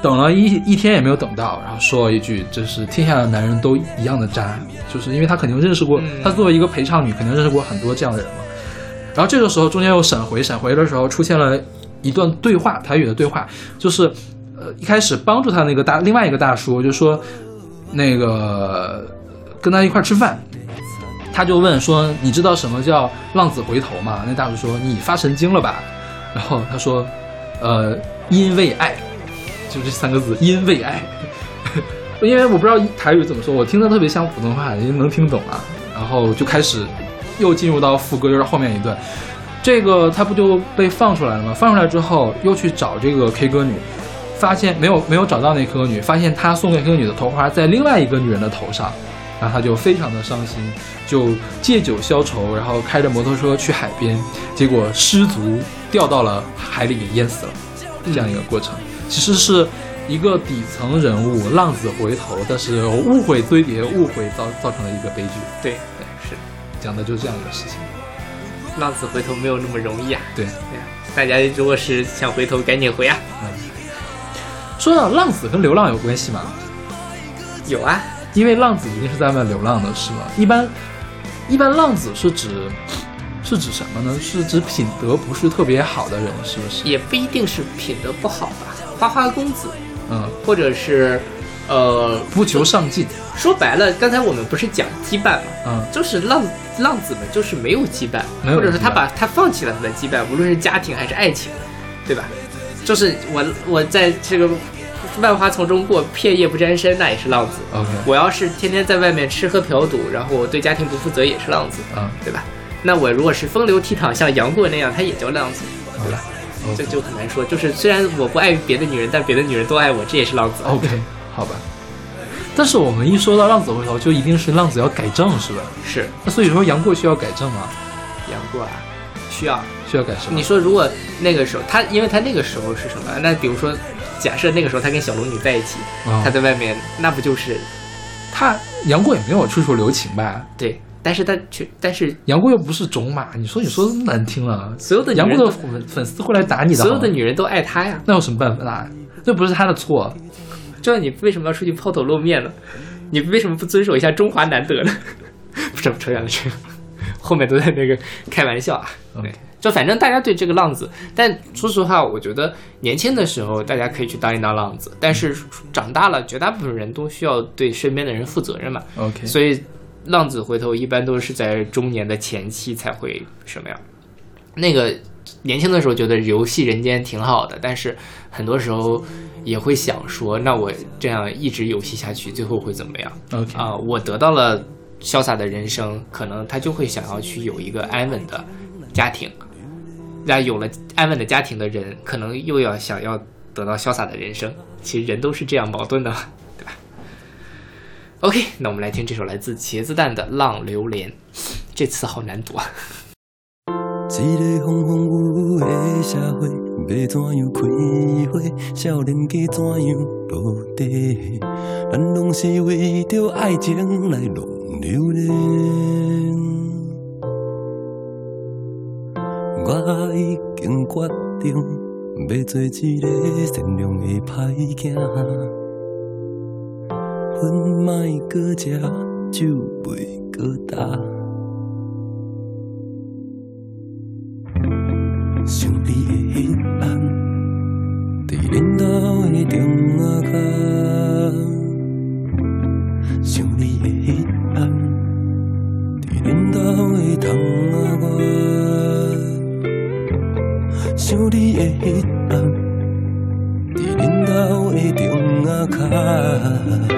等了一一天也没有等到，然后说了一句：“这是天下的男人都一样的渣。”就是因为她肯定认识过，嗯她作为一个陪唱女，肯定认识过很多这样的人嘛。然后这个时候中间又闪回，闪回的时候出现了一段对话，台语的对话，就是呃一开始帮助他那个大另外一个大叔就说那个跟他一块吃饭，他就问说：“你知道什么叫浪子回头吗？”那大叔说：“你发神经了吧？”然后他说：“呃，因为爱，就这三个字，因为爱。”因为我不知道台语怎么说，我听着特别像普通话，因为能听懂啊。然后就开始又进入到副歌，就是后面一段。这个他不就被放出来了吗？放出来之后又去找这个 K 歌女，发现没有没有找到那 K 歌女，发现他送给 K 歌女的头花在另外一个女人的头上，然后他就非常的伤心，就借酒消愁，然后开着摩托车去海边，结果失足掉到了海里给淹死了，这样一个过程，其实是一个底层人物浪子回头，但是误会堆叠，误会造造成的一个悲剧，对讲的就是这样一个事情。浪子回头没有那么容易啊。对，对啊，大家如果是想回头，赶紧回啊。说到浪子跟流浪有关系吗？有啊，因为浪子一定是在外面流浪的，是吗？一般，一般浪子是指是指什么呢？是指品德不是特别好的人，是不是？也不一定是品德不好吧，花花公子，嗯，或者是，呃，不求上进，说白了，刚才我们不是讲羁绊吗？嗯，就是浪浪子们就是没有羁绊，没有或者是他把他放弃了他的羁绊，无论是家庭还是爱情，对吧？就是我我在这个万花丛中过，片叶不沾身，那也是浪子。OK，我要是天天在外面吃喝嫖赌，然后我对家庭不负责，也是浪子，嗯，对吧？那我如果是风流倜傥，像杨过那样，他也叫浪子，对吧？这就很难说。就是虽然我不爱别的女人，但别的女人都爱我，这也是浪子。OK，好吧。但是我们一说到浪子回头，就一定是浪子要改正，是吧？是那所以说杨过需要改正吗？杨过啊，需要。需要改正？你说如果那个时候他，因为他那个时候是什么？那比如说，假设那个时候他跟小龙女在一起，啊他在外面，那不就是他杨过也没有处处留情吧？对？但是他却，但是杨过又不是种马，你说你说么难听了，所有的杨过的粉粉丝会来打你的，所有的女人都爱他呀。那有什么办法啊？这不是他的错。这你为什么要出去抛头露面呢？你为什么不遵守一下中华难得呢？不是，扯远了，这个后面都在那个开玩笑啊。就反正大家对这个浪子，但说实话，我觉得年轻的时候大家可以去当一当浪子，但是长大了，绝大部分人都需要对身边的人负责任嘛。OK，所以浪子回头一般都是在中年的前期才会什么样。那个年轻的时候觉得游戏人间挺好的，但是很多时候也会想说，那我这样一直游戏下去，最后会怎么样？OK 啊、我得到了潇洒的人生，可能他就会想要去有一个安稳的家庭。那有了安稳的家庭的人，可能又要想要得到潇洒的人生。其实人都是这样矛盾的，对吧？OK，那我们来听这首来自茄子蛋的《浪流连》，这词好难读啊。一个风风雨雨的社会，要怎样开花？少年家怎样落地？咱拢是为着爱情来浪流连。我已经决定要做一个善良的歹囝，粉莫搁食，酒袂搁干。想你的迄暗，在恁兜的中仔脚。想你的迄暗，在恁兜的窗仔外。想你的迄暗，在恁兜的中仔脚。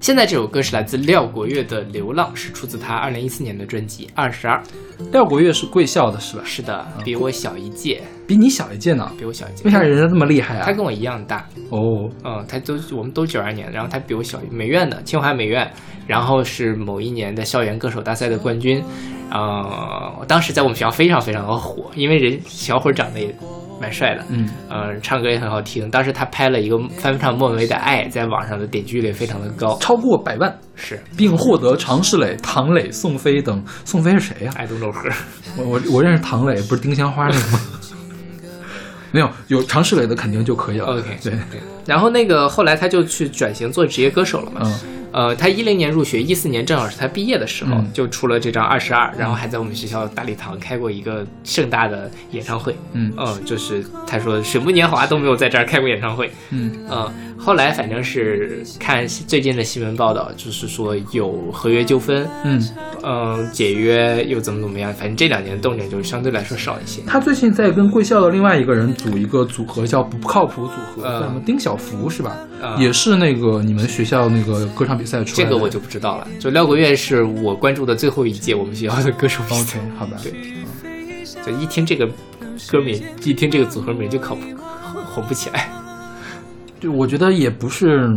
现在这首歌是来自廖国月的《流浪》，是出自他二零一四年的专辑《二十二》。廖国月是贵校的是吧？是的，比我小一届，比你小一届呢。比我小一届。为啥人家这么厉害啊？他跟我一样大，哦，嗯，他都我们都九二年，然后他比我小，美院的清华美院，然后是某一年的校园歌手大赛的冠军，呃，当时在我们学校非常非常的火，因为人小伙儿长得也蛮帅的，嗯，呃，唱歌也很好听。当时他拍了一个翻唱莫文蔚的《爱》，在网上的点击率非常的高，超过百万，是并获得常石磊、唐磊、宋飞等。宋飞是谁呀、I don't know 我我我认识唐磊，不是丁香花那个吗？没有，有常石磊的肯定就可以了。OK，对，对。然后那个后来他就去转型做职业歌手了嘛，嗯，呃，他一零年入学，一四年正好是他毕业的时候，嗯。就出了这张《二十二》，然后还在我们学校大礼堂开过一个盛大的演唱会。嗯。嗯，就是他说水木年华都没有在这儿开过演唱会。嗯。嗯，后来反正是看最近的新闻报道，就是说有合约纠纷，嗯，嗯，解约又怎么怎么样，反正这两年动静就相对来说少一些。他最近在跟贵校的另外一个人组一个组合，叫不靠谱组合，嗯叫什么？丁小福是吧？啊也是那个你们学校那个歌唱比赛出来的。这个我就不知道了。就廖国乐是我关注的最后一届我们学校的歌手比赛。OK 好吧。对就一听这个歌名，一听这个组合名就靠不红 不起来。对我觉得也不是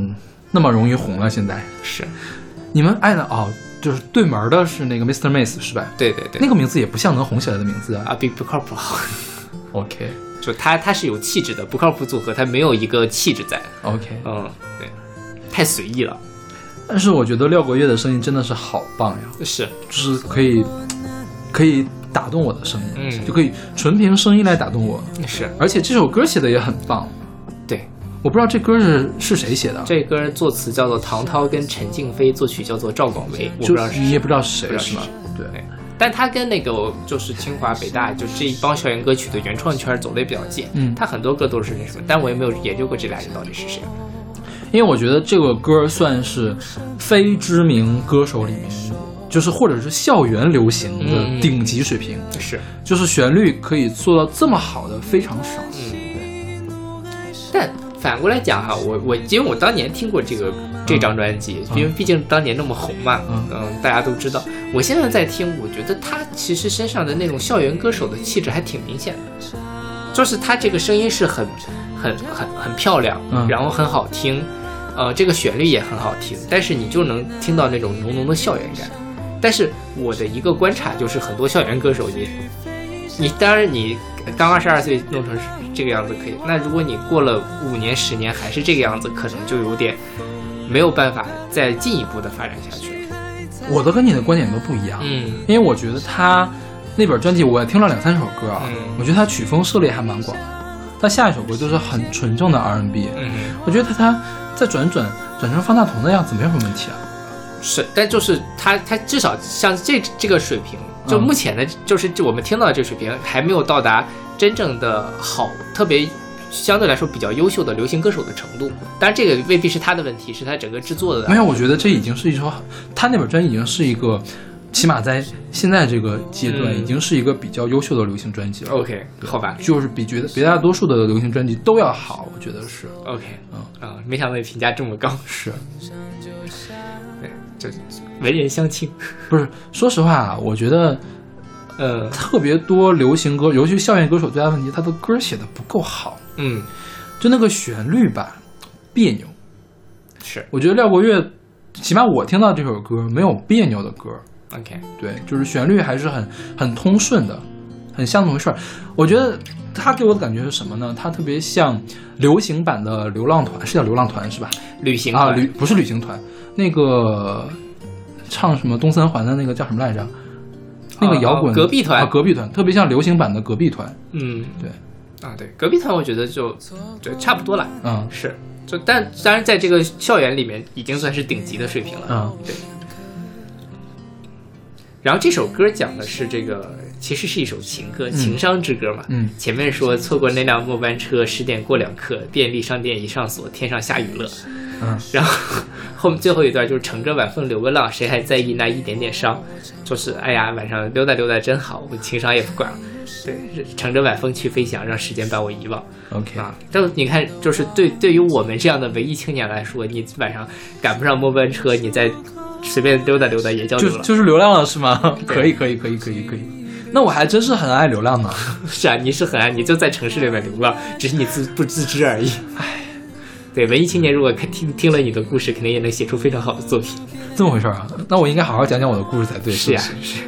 那么容易红了。现在是你们爱的哦，就是对门的是那个 Mr. Mace 是吧？对对对，那个名字也不像能红起来的名字啊。啊，不不靠谱。OK 就他他是有气质的，不靠谱组合他没有一个气质在。OK，嗯，对，太随意了。但是我觉得廖国月的声音真的是好棒呀，是，就是可以可以打动我的声音，嗯就可以纯凭声音来打动我。是而且这首歌写的也很棒，对。我不知道这歌是是谁写的，这歌作词叫做唐涛，跟陈静飞，作曲叫做赵广为，我不就知道。你也不知道是谁是吗？对对，但他跟那个就是清华、北大，就这一帮校园歌曲的原创圈走的也比较近。嗯他很多歌都是那什么，但我也没有研究过这俩人到底是谁。因为我觉得这个歌算是非知名歌手里面，就是或者是校园流行的嗯顶级水平，是，就是旋律可以做到这么好的非常少。嗯但反过来讲哈，我我因为我当年听过这个这张专辑，因为毕竟当年那么红嘛，嗯大家都知道。我现在在听，我觉得他其实身上的那种校园歌手的气质还挺明显的，就是他这个声音是很很很很漂亮，嗯然后很好听，呃，这个旋律也很好听，但是你就能听到那种浓浓的校园感。但是我的一个观察就是，很多校园歌手你你当然你刚二十二岁弄成这个样子可以，那如果你过了五年十年还是这个样子，可能就有点没有办法再进一步的发展下去了。我的跟你的观点都不一样，嗯因为我觉得他那本专辑我也听了两三首歌啊，嗯我觉得他曲风涉猎还蛮广的。他下一首歌就是很纯正的 R&B，、嗯，我觉得他他再转转转成方大同的样子没有什么问题啊。是，但就是他他至少像这这个水平，就嗯。目前的，就是就我们听到的这个水平，还没有到达真正的好，特别相对来说比较优秀的流行歌手的程度。当然，这个未必是他的问题，是他整个制作的没有，我觉得这已经是一首，他那本专辑已经是一个，起码在现在这个阶段，嗯。已经是一个比较优秀的流行专辑了。OK，好吧就是比绝绝大多数的流行专辑都要好，我觉得是，OK，嗯。啊，没想到你评价这么高，是，对，这为人相轻，不是？说实话啊，我觉得呃特别多流行歌，尤其校园歌手最大的问题，他的歌写的不够好，嗯，就那个旋律吧，别扭。是我觉得廖国月，起码我听到这首歌没有别扭的歌，OK，对，就是旋律还是很很通顺的，很像那么回事儿。我觉得他给我的感觉是什么呢？他特别像流行版的流浪团，是叫流浪团是吧？啊，旅行啊旅不是旅行团，那个唱什么东三环的那个叫什么来着？那个哦摇滚、哦隔壁团。啊，隔壁团特别像流行版的隔壁团。嗯，对，啊对，隔壁团我觉得就就差不多了，嗯。是，就但当然在这个校园里面已经算是顶级的水平了，嗯。对。然后这首歌讲的是这个，其实是一首情歌，情商之歌嘛。嗯前面说错过那辆末班车，十点过两刻，便利商店一上锁，天上下雨了。嗯，然后后面最后一段就是乘着晚风流个浪，谁还在意那一点点伤？就是哎呀，晚上溜达溜达真好，我情商也不管了。对，乘着晚风去飞翔，让时间把我遗忘。OK，啊，但你看，就是对对于我们这样的文艺青年来说，你晚上赶不上末班车，你再随便溜达溜达也叫就是流浪了是吗？对可以可以可以可以可以。那我还真是很爱流浪呢。是啊，你是很爱，你就在城市里面流浪，只是你自不自知而已。唉，对，文艺青年如果看听听了你的故事，肯定也能写出非常好的作品。这么回事啊？那我应该好好讲讲我的故事才对。是呀、不是。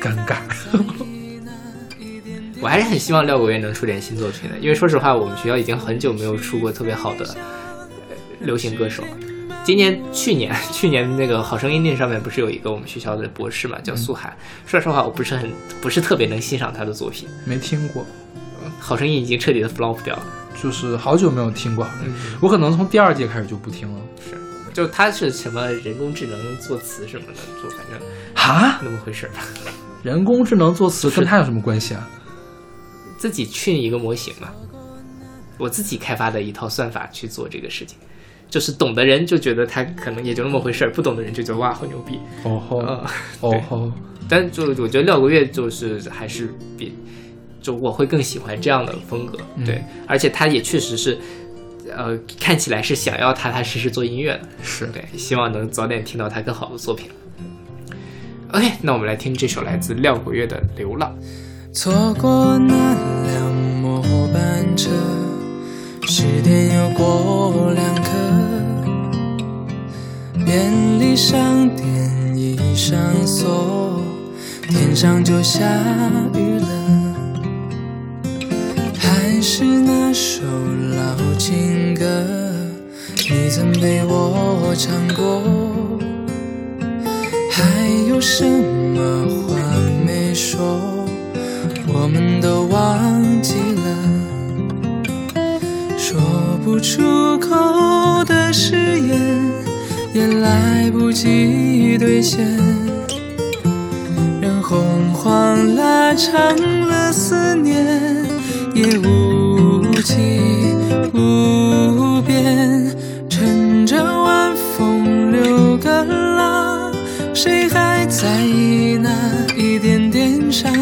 尴尬。我还是很希望廖国元能出点新作品的，因为说实话，我们学校已经很久没有出过特别好的、呃、流行歌手了。今年、去年、去年那个《好声音》那上面不是有一个我们学校的博士嘛，叫苏涵。说实话，我不是很、不是特别能欣赏他的作品，没听过，《好声音》已经彻底的 flop 掉了。就是好久没有听过。嗯我可能从第二届开始就不听了。是，就他是什么人工智能作词什么的，就反正哈，那么回事。人工智能作词跟他有什么关系啊？自己训一个模型嘛，我自己开发的一套算法去做这个事情。就是懂的人就觉得他可能也就那么回事儿，不懂的人就觉得哇好牛逼。哦吼，呃，哦吼，但就我觉得廖国月就是还是比，就我会更喜欢这样的风格，嗯。对，而且他也确实是，呃，看起来是想要踏踏实实做音乐的，是。对，希望能早点听到他更好的作品。OK，那我们来听这首来自廖国月的《流浪》。错过那便利商店已上锁，天上就下雨了，还是那首老情歌，你曾陪我唱过。还有什么话没说？我们都忘记了，说不出口的誓言，也来不及兑现，让洪荒拉长了思念，也无际无边，乘着晚风流个浪，谁还在意那一点点伤？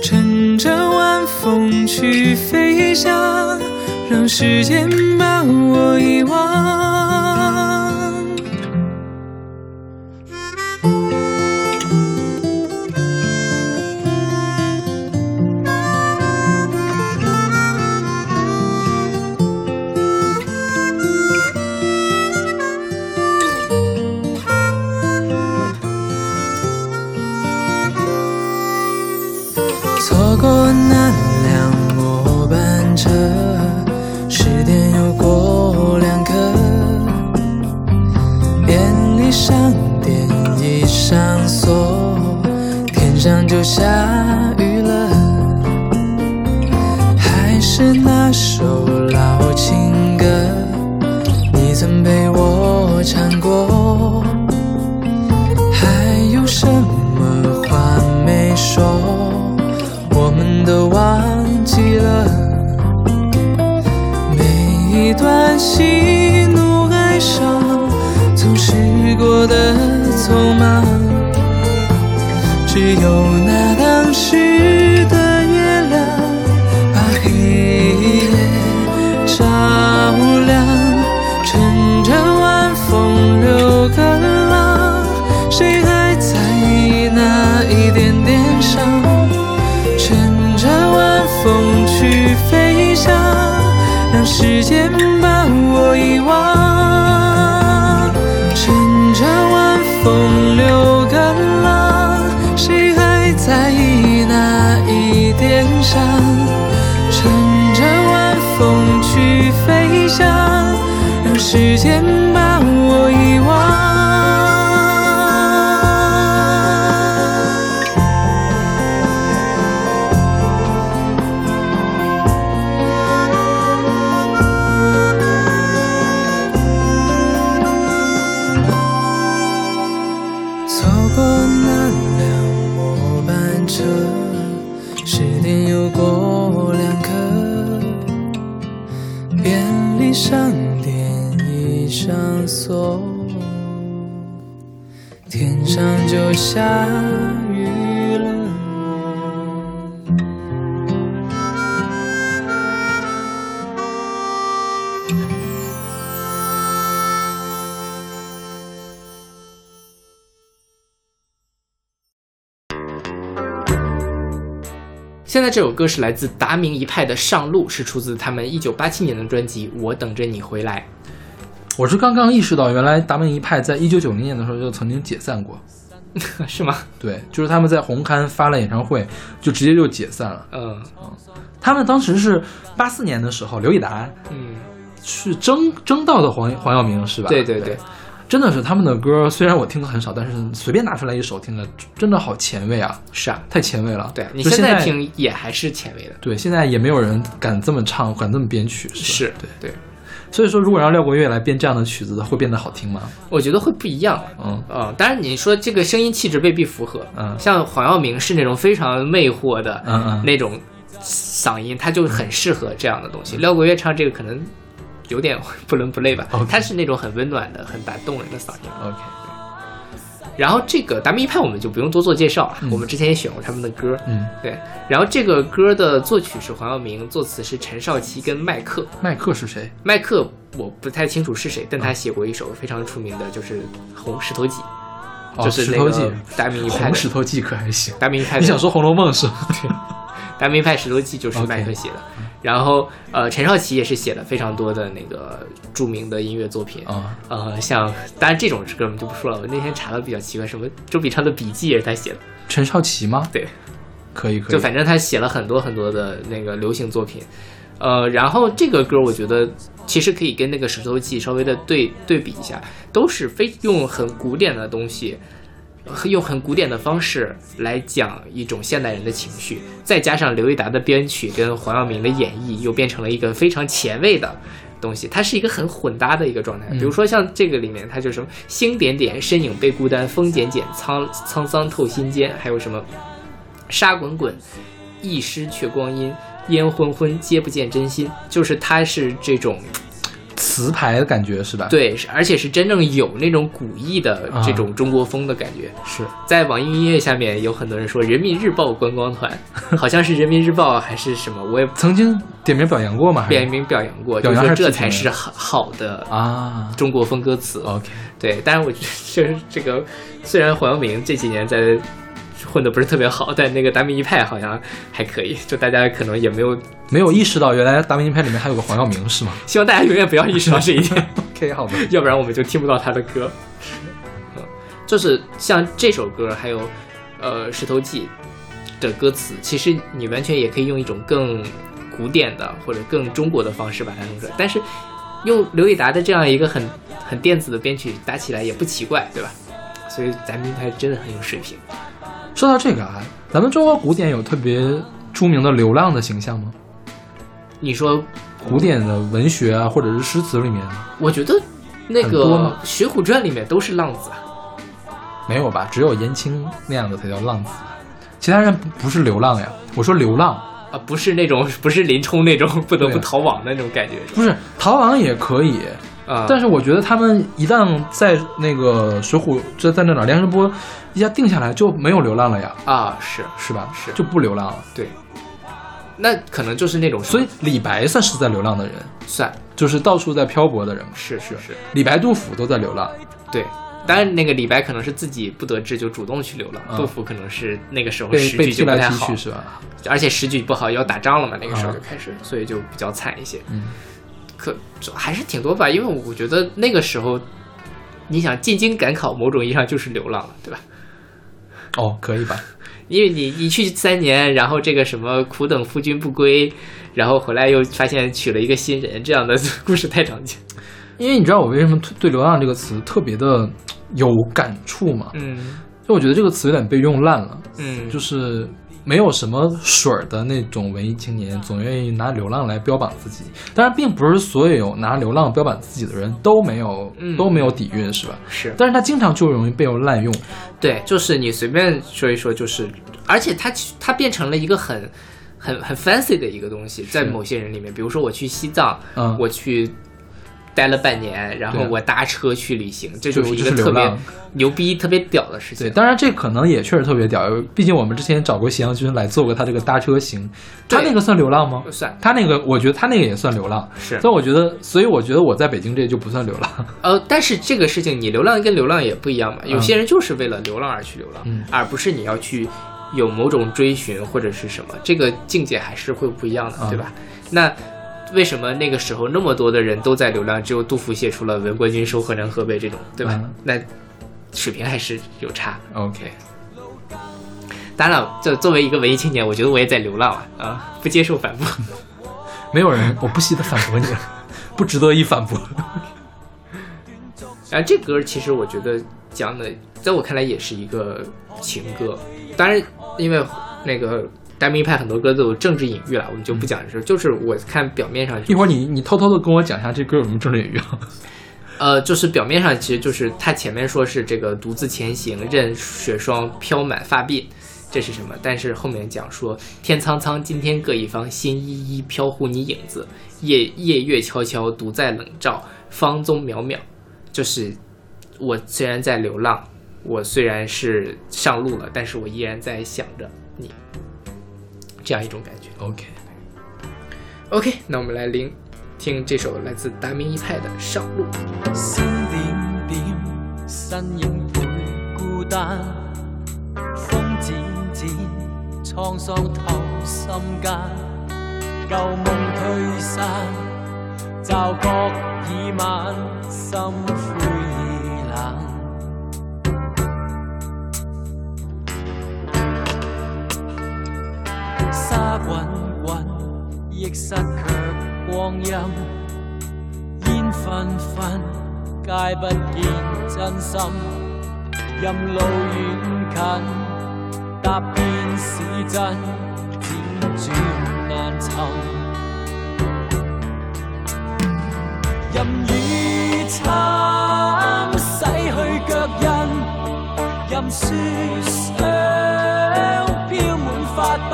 乘着晚风去飞翔，让时间把我遗忘。上点一上锁，天上就下雨。现在这首歌是来自达明一派的《上路》，是出自他们一九八七年的专辑《我等着你回来我是刚刚意识到，原来达明一派在一九九零年的时候就曾经解散过。》，是吗？对，就是他们在红磡发了演唱会，就直接就解散了。嗯嗯他们当时是八四年的时候，刘以达嗯，去争争到的黄黄耀明是吧？对对对，真的是他们的歌，虽然我听的很少，但是随便拿出来一首听的，真的好前卫啊，是啊，太前卫了。对你就现在听也还是前卫的，对，现在也没有人敢这么唱，敢这么编曲，是对。对，所以说，如果让廖国月来编这样的曲子，会变得好听吗？我觉得会不一样。嗯嗯，当然你说这个声音气质未必符合，嗯像黄耀明是那种非常魅惑的，嗯嗯那种嗓音，他就很适合这样的东西。廖国月唱这个可能有点 不伦不类吧他是那种很温暖的、很打动人的嗓音。，OK，然后这个达明一派我们就不用多做介绍了，嗯我们之前也选过他们的歌，嗯，对。然后这个歌的作曲是黄耀明，作词是陈少琪跟麦克。麦克是谁？麦克我不太清楚是谁，但他写过一首非常出名的，就是《红石头记》，哦，就是那个石头记，达明一派的红石头记可还行。达明一派。你想说《红楼梦》是？达明一派石头记就是麦克写的，然后呃，陈少奇也是写了非常多的那个著名的音乐作品。啊，呃，像当然这种歌我们就不说了。我那天查的比较奇怪，什么周笔畅的笔记也是他写的，陈少奇吗？对，可以，可以。就反正他写了很多很多的那个流行作品，呃，然后这个歌我觉得其实可以跟那个《石头记》稍微的对对比一下，都是非用很古典的东西，呃用很古典的方式来讲一种现代人的情绪，再加上刘一达的编曲跟黄耀明的演绎，又变成了一个非常前卫的。东西，它是一个很混搭的一个状态。比如说像这个里面，它就什么星点点，身影被孤单，风剪剪，沧沧桑透心间，还有什么沙滚滚，一失却光阴，烟昏昏，皆不见真心。就是它是这种词牌的感觉是吧？，对，而且是真正有那种古意的啊这种中国风的感觉。是在网易音乐下面有很多人说人民日报观光团，好像是人民日报还是什么，我也曾经点名表扬过吗？还是点名表扬过，就表扬说还是批评这才是好好的啊中国风歌词。，OK，对，但是我觉得就是这个，虽然黄耀明这几年在混的不是特别好，但那个达明一派好像还可以，就大家可能也没有，没有意识到原来达明一派里面还有个黄耀明是吗 希望大家永远不要意识到这一点？OK，好的，要不然我们就听不到他的歌。嗯，就是像这首歌，还有呃《石头记》的歌词，其实你完全也可以用一种更古典的或者更中国的方式把它弄出来，但是用刘以达的这样一个很 很电子的编曲搭起来也不奇怪，对吧？所以咱们一派真的很有水平。说到这个啊，咱们中国古典有特别著名的流浪的形象吗？你说，古典的文学啊，或者是诗词里面我觉得那个《水浒传》里面都是浪子啊，没有吧？只有颜青那样的才叫浪子，其他人不不是流浪呀。我说流浪，啊，不是那种不是林冲那种不得不逃亡的那种感觉，不是逃亡也可以，啊，但是我觉得他们一旦在那个《水浒》这在那哪儿梁山泊一下定下来，就没有流浪了呀，啊是是吧？是就不流浪了。对，那可能就是那种所以李白算是在流浪的人，算就是到处在漂泊的人嘛。是是是，李白、杜甫都在流浪，对。当然，那个李白可能是自己不得志就主动去流浪，嗯杜甫可能是那个时候时局就不太好，去是吧？而且时局不好，要打仗了嘛，那个时候啊就开始，所以就比较惨一些。嗯，可就还是挺多吧，因为我觉得那个时候，你想进京赶考，某种意义上就是流浪了，对吧？哦，可以吧？因为你一去三年，然后这个什么苦等夫君不归，然后回来又发现娶了一个新人，这样的 故事太常见。因为你知道我为什么对“流浪”这个词特别的有感触吗？嗯就我觉得这个词有点被用烂了，嗯，就是没有什么水儿的那种文艺青年，总愿意拿流浪来标榜自己。当然，并不是所有拿流浪标榜自己的人都没有、嗯都没有底蕴，是吧？是但是他经常就容易被滥用。对，就是你随便说一说，就是，而且他他变成了一个很很很 fancy 的一个东西，在某些人里面，比如说我去西藏，嗯我去待了半年，然后我搭车去旅行，这就是一个特别牛逼、特别屌的事情。对，当然这可能也确实特别屌，毕竟我们之前找过咸阳君来做过他这个搭车行，他那个算流浪吗？算他那个，我觉得他那个也算流浪，是所以我觉得，所以我觉得我在北京这就不算流浪。呃，但是这个事情，你流浪跟流浪也不一样嘛。有些人就是为了流浪而去流浪，嗯而不是你要去有某种追寻或者是什么，这个境界还是会不一样的，嗯对吧？那为什么那个时候那么多的人都在流浪，只有杜甫写出了“闻官军收河南河北”这种，对吧？嗯那水平还是有差。OK，当然了，这作为一个文艺青年，我觉得我也在流浪啊，啊，不接受反驳。没有人，我不惜的反驳你，不值得一反驳。然后这歌其实我觉得讲的，在我看来也是一个情歌。当然，因为那个大明派很多歌都有政治隐喻了，我们就不讲这。就是我看表面上，一会儿你你偷偷的跟我讲一下这歌有什么政治隐喻啊？呃，就是表面上其实就是他前面说是这个独自前行，任雪霜飘满发鬓，这是什么？但是后面讲说天苍苍，今天各一方，心依依飘忽你影子，夜夜月悄悄，独在冷照，芳踪渺渺。就是我虽然在流浪，我虽然是上路了，但是我依然在想着你，这样一种感觉。OK，OK，那我们来聆听这首来自达明一派的《上路》。星點點，身影倍孤單，風漸漸，滄桑透心間，舊夢退散，驟覺已晚，心灰皆不見真心。任路遠近，踏遍市鎮，輾轉難尋。任雨侵，洗去腳印，任雪霜飄滿髮鬢，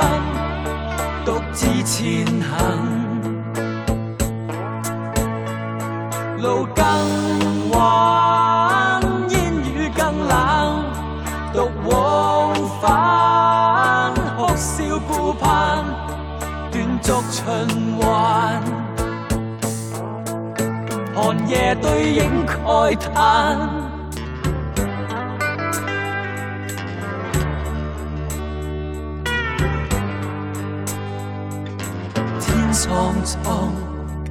獨自前行。影慨嘆。天苍苍，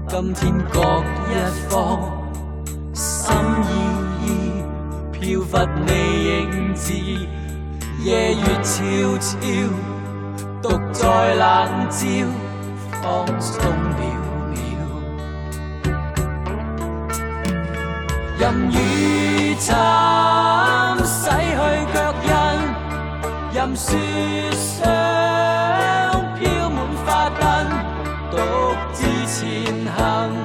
今天各一方，心依依，飄忽你影子，夜月悄悄，独在冷照，放鬆渺任雨侵，洗去脚印，任雪霜飘满花灯，独自前行。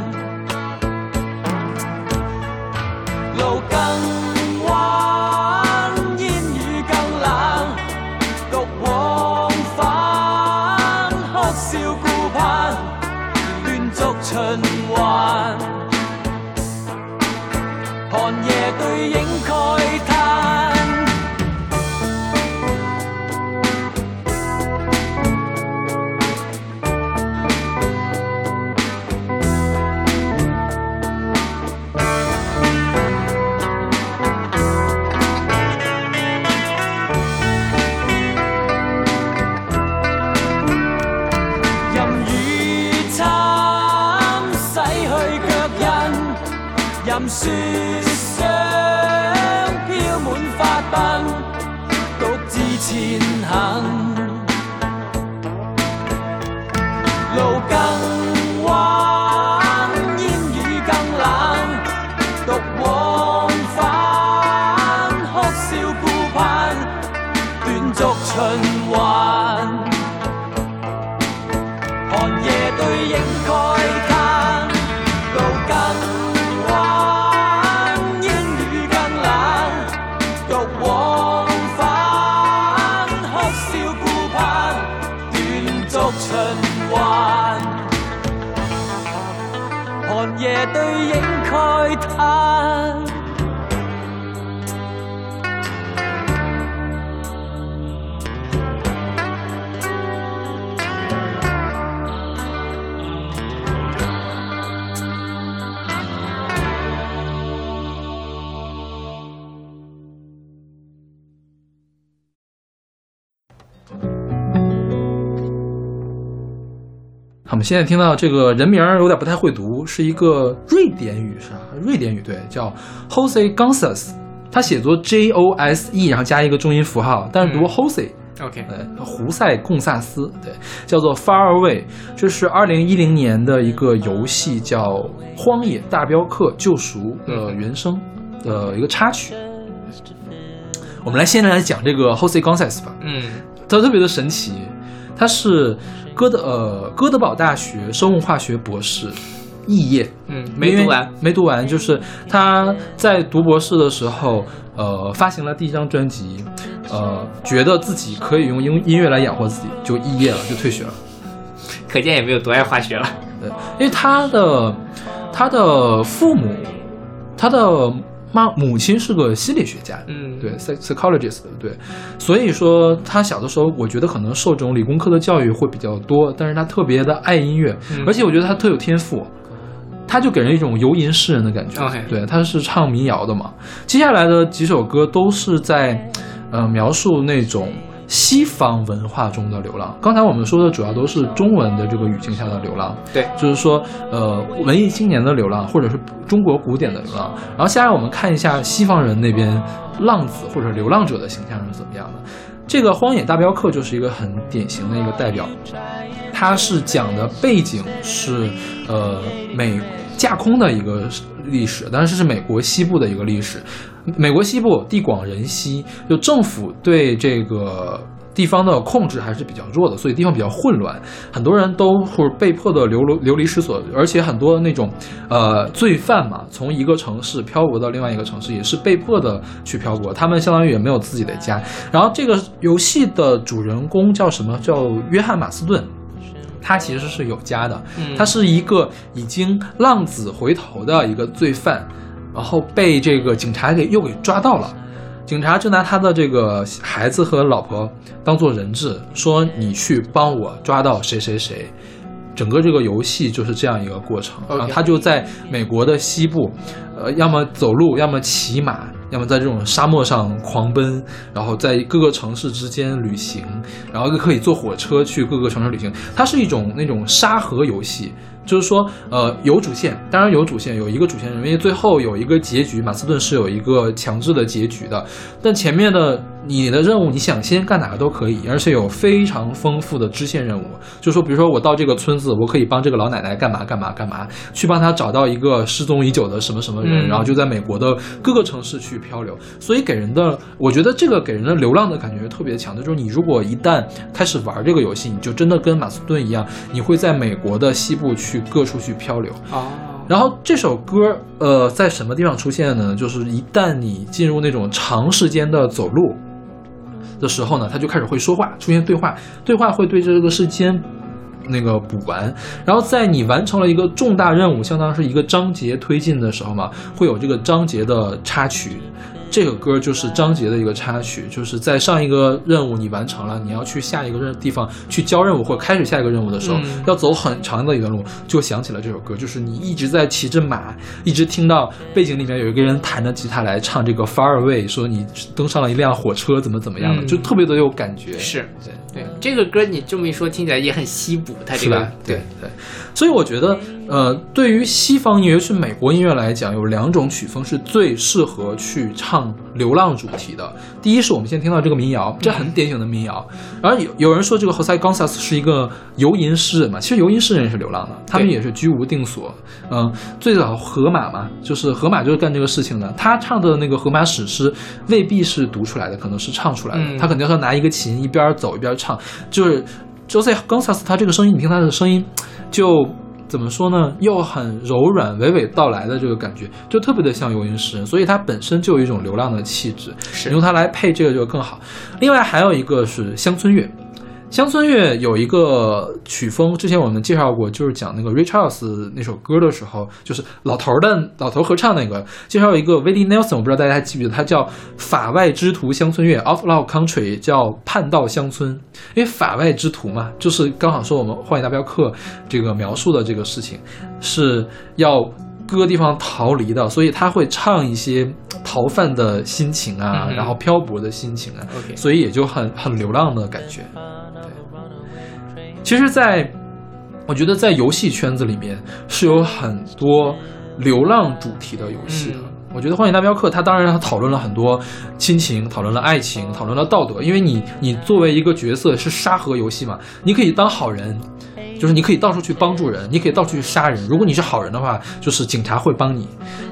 寒夜對影们现在听到这个人名儿有点不太会读，是一个瑞典语是吧？瑞典语对，叫 Jose Gonzalez，他写作 J O S E，然后加一个重音符号，但是读嗯 Jose。OK，呃，胡塞贡萨斯，对，叫做 Far Away，这是二零一零年的一个游戏，叫《荒野大镖客：救赎》的原声的一个插曲。我们来先来讲这个 Jose Gonzalez 吧，嗯他特别的神奇，他是哥德呃哥德堡大学生物化学博士，肄业，嗯，没读完，，没读完，就是他在读博士的时候，呃，发行了第一张专辑，呃，觉得自己可以用音音乐来养活自己，就肄业了，就退学了。可见也没有多爱化学了。对，因为他的他的父母，他的妈母亲是个心理学家，嗯，对，psy psychologist，对，所以说他小的时候，我觉得可能受这种理工科的教育会比较多，但是他特别的爱音乐，嗯而且我觉得他特有天赋，他就给人一种游吟诗人的感觉。对，他是唱民谣的嘛。接下来的几首歌都是在，呃，描述那种。西方文化中的流浪，刚才我们说的主要都是中文的这个语境下的流浪，对，就是说，呃，文艺青年的流浪，或者是中国古典的流浪。然后下来我们看一下西方人那边浪子或者流浪者的形象是怎么样的。这个《荒野大镖客》就是一个很典型的一个代表，它是讲的背景是呃美架空的一个历史，但是是美国西部的一个历史。美国西部地广人稀，就政府对这个地方的控制还是比较弱的，所以地方比较混乱，很多人都会被迫的流流离失所，而且很多那种呃罪犯嘛，从一个城市漂泊到另外一个城市，也是被迫的去漂泊，他们相当于也没有自己的家。然后这个游戏的主人公叫什么？叫约翰马斯顿。他其实是有家的，嗯他是一个已经浪子回头的一个罪犯，然后被这个警察给又给抓到了。警察就拿他的这个孩子和老婆当做人质，说你去帮我抓到谁谁谁。整个这个游戏就是这样一个过程然后他就在美国的西部，呃，要么走路，要么骑马，要么在这种沙漠上狂奔，然后在各个城市之间旅行，然后又可以坐火车去各个城市旅行。它是一种那种沙盒游戏，就是说，呃，有主线，当然有主线，有一个主线人，因为最后有一个结局，马斯顿是有一个强制的结局的。但前面的你的任务，你想先干哪个都可以，而且有非常丰富的支线任务。就说，比如说我到这个村子，我可以帮这个老奶奶干嘛干嘛干嘛，去帮她找到一个失踪已久的什么什么人，嗯然后就在美国的各个城市去漂流。所以给人的，我觉得这个给人的流浪的感觉特别强的，就是你如果一旦开始玩这个游戏，你就真的跟马斯顿一样，你会在美国的西部去各处去漂流。哦，然后这首歌，呃，在什么地方出现呢？就是一旦你进入那种长时间的走路的时候呢，他就开始会说话，出现对话，对话会对这个事间那个补完。然后在你完成了一个重大任务，相当于是一个章节推进的时候嘛，会有这个章节的插曲。这个歌就是章节的一个插曲，就是在上一个任务你完成了，你要去下一个任地方去交任务或开始下一个任务的时候，嗯要走很长的一段路，就想起了这首歌，就是你一直在骑着马，一直听到背景里面有一个人弹着吉他来唱这个 Far Away，说你登上了一辆火车，怎么怎么样的，嗯就特别的有感觉。是对。对这个歌，你这么一说，听起来也很西部，它这个是吧？对对，所以我觉得，呃，对于西方音乐，尤其美国音乐来讲，有两种曲风是最适合去唱流浪主题的。第一是我们现在听到这个民谣，这很典型的民谣。然后有有人说这个 Jose Gonzalez 是一个游吟诗人嘛，其实游吟诗人也是流浪的，他们也是居无定所。嗯、最早荷马嘛，就是荷马就是干这个事情的。他唱的那个荷马史诗未必是读出来的，可能是唱出来的。嗯他肯定要拿一个琴一边走一边唱，就是 Jose Gonzalez 他这个声音，你听他的声音就。怎么说呢？又很柔软、娓娓道来的这个感觉，就特别的像游吟诗人，所以它本身就有一种流浪的气质。是你用它来配这个就更好。另外还有一个是乡村乐，乡村乐有一个曲风，之前我们介绍过，就是讲那个 Ray Charles 那首歌的时候，就是老头儿的老头儿合唱那个，介绍一个 Willie Nelson，我不知道大家还记不记得，他叫法外之徒乡村乐 （Outlaw Country），叫叛道乡村。因为法外之徒嘛，就是刚好说我们《荒野大镖客》这个描述的这个事情，是要各个地方逃离的，所以他会唱一些逃犯的心情啊，嗯然后漂泊的心情啊 OK 所以也就很很流浪的感觉。其实在，我觉得在游戏圈子里面是有很多流浪主题的游戏的。嗯我觉得《荒野大镖客》它当然它讨论了很多亲情，讨论了爱情，讨论了道德。因为你你作为一个角色是沙盒游戏嘛，你可以当好人，就是你可以到处去帮助人，你可以到处去杀人。如果你是好人的话，就是警察会帮你；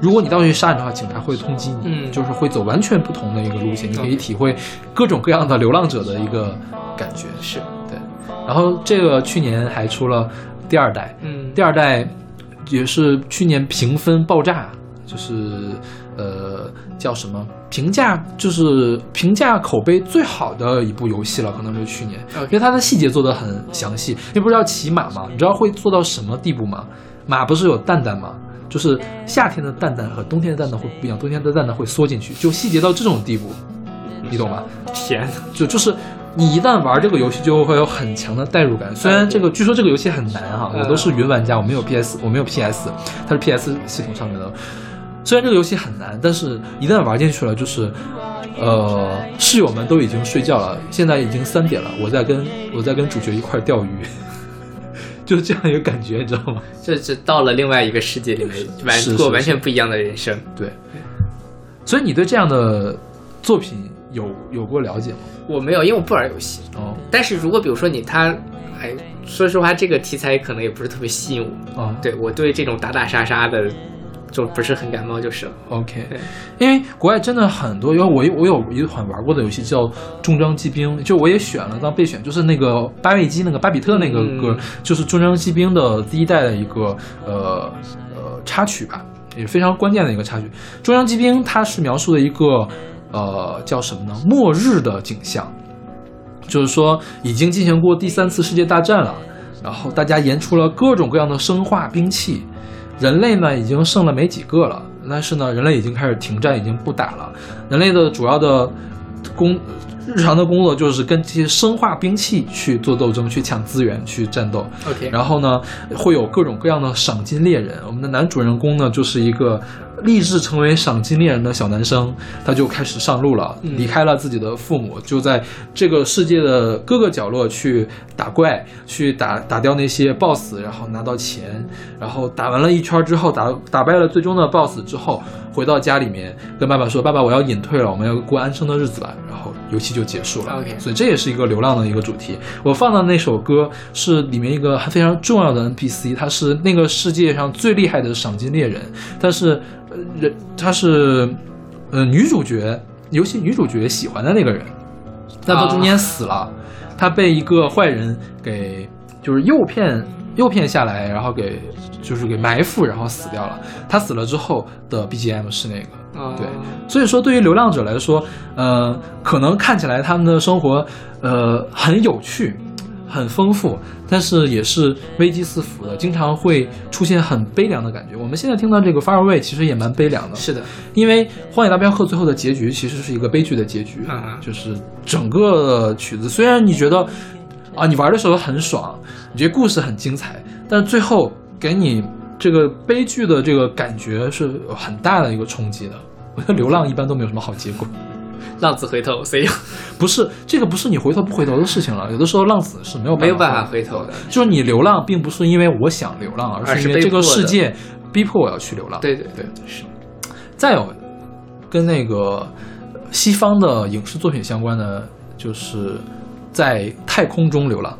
如果你到处去杀人的话，警察会通缉你。嗯就是会走完全不同的一个路线，你可以体会各种各样的流浪者的一个感觉。是，对，然后这个去年还出了第二代，嗯第二代也是去年评分爆炸，就是呃叫什么评价，就是评价口碑最好的一部游戏了，可能是去年，因为它的细节做得很详细。因为不是要骑马吗？你知道会做到什么地步吗？马不是有蛋蛋吗？就是夏天的蛋蛋和冬天的蛋蛋会不一样，冬天的蛋蛋会缩进去，就细节到这种地步，你懂吗？天哪，就就是你一旦玩这个游戏，就会有很强的代入感。虽然这个据说这个游戏很难哈，嗯我都是云玩家，我没有 PS，我没有 PS，它是 PS 系统上面的。虽然这个游戏很难，但是一旦玩进去了，就是，呃，室友们都已经睡觉了，现在已经三点了，我在跟我在跟主角一块钓鱼，就是这样一个感觉，你知道吗？这这到了另外一个世界里面，完过完全不一样的人生。对，所以你对这样的作品有有过了解吗？我没有，因为我不玩游戏。哦但是如果比如说你他，哎，说实话，这个题材可能也不是特别吸引我。哦，对我对这种打打杀杀的，就不是很感冒就是了。OK，因为国外真的很多，因为我有我有一款玩过的游戏叫《重装机兵》，就我也选了当备选，就是那个巴维基那个巴比特那个歌，嗯就是《重装机兵》的第一代的一个呃呃插曲吧，也非常关键的一个插曲。《重装机兵》它是描述的一个呃叫什么呢？末日的景象，就是说已经进行过第三次世界大战了，然后大家研出了各种各样的生化兵器，人类呢已经剩了没几个了，但是呢，人类已经开始停战，已经不打了。人类的主要的工日常的工作就是跟这些生化兵器去做斗争，去抢资源，去战斗。OK，然后呢，会有各种各样的赏金猎人。我们的男主人公呢，就是一个立志成为赏金猎人的小男生，他就开始上路了，嗯离开了自己的父母，就在这个世界的各个角落去打怪，去打打掉那些 BOSS，然后拿到钱，然后打完了一圈之后，打打败了最终的 BOSS 之后，回到家里面跟爸爸说：“爸爸，我要隐退了，我们要过安生的日子吧。”然后游戏就结束了。OK 所以这也是一个流浪的一个主题。我放的那首歌是里面一个非常重要的 NPC，他是那个世界上最厉害的赏金猎人，但是呃人他是呃女主角游戏女主角喜欢的那个人，但他中间死了，他被一个坏人给就是诱骗诱骗下来，然后给就是给埋伏，然后死掉了。他死了之后的 BGM 是那个。哦。对所以说，对于流浪者来说，呃，可能看起来他们的生活，呃，很有趣，很丰富，但是也是危机四伏的，经常会出现很悲凉的感觉。我们现在听到这个《Far Away》其实也蛮悲凉的，是的，因为《荒野大镖客》最后的结局其实是一个悲剧的结局，嗯嗯就是整个曲子虽然你觉得啊，你玩的时候很爽，你觉得故事很精彩，但是最后给你这个悲剧的这个感觉是有很大的一个冲击的。我觉得流浪一般都没有什么好结果，浪子回头，所以不是这个不是你回头不回头的事情了，有的时候浪子是没有没有办法回回头的。就是你流浪并不是因为我想流浪，而而是是因为这个世界逼迫我要去流浪。对对对，是。再有跟那个西方的影视作品相关的，就是在太空中流浪。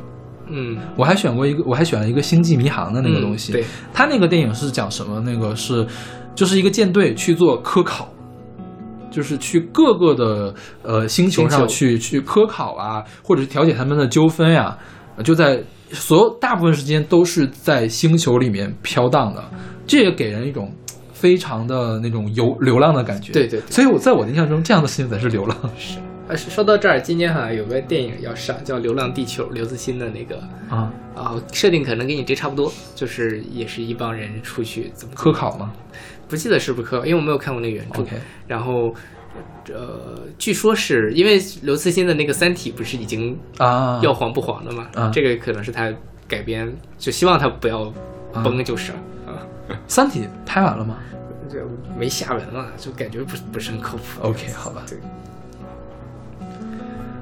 嗯，我还选过一个，我还选了一个《星际迷航》的那个东西。嗯对，他那个电影是讲什么？那个是就是一个舰队去做科考，就是去各个的呃星球上去去科考啊，或者是调解他们的纠纷呀、呃就在所有大部分时间都是在星球里面飘荡的，这也给人一种非常的那种游流浪的感觉。对对对所以我在我的印象中，这样的事情才是流浪。呃，说到这儿，今年好像有个电影要上，叫《流浪地球》，刘慈欣的那个啊，啊，设定可能跟你这差不多，就是也是一帮人出去怎么科考吗不记得是不是科考，因为我没有看过那个原著。？OK，然后，呃，据说是因为刘慈欣的那个《三体》不是已经啊，要黄不黄的嘛？啊这个可能是他改编，就希望他不要崩就是了啊。三体拍完了吗 这没下文了，就感觉不不是很靠谱。？OK，好吧。对，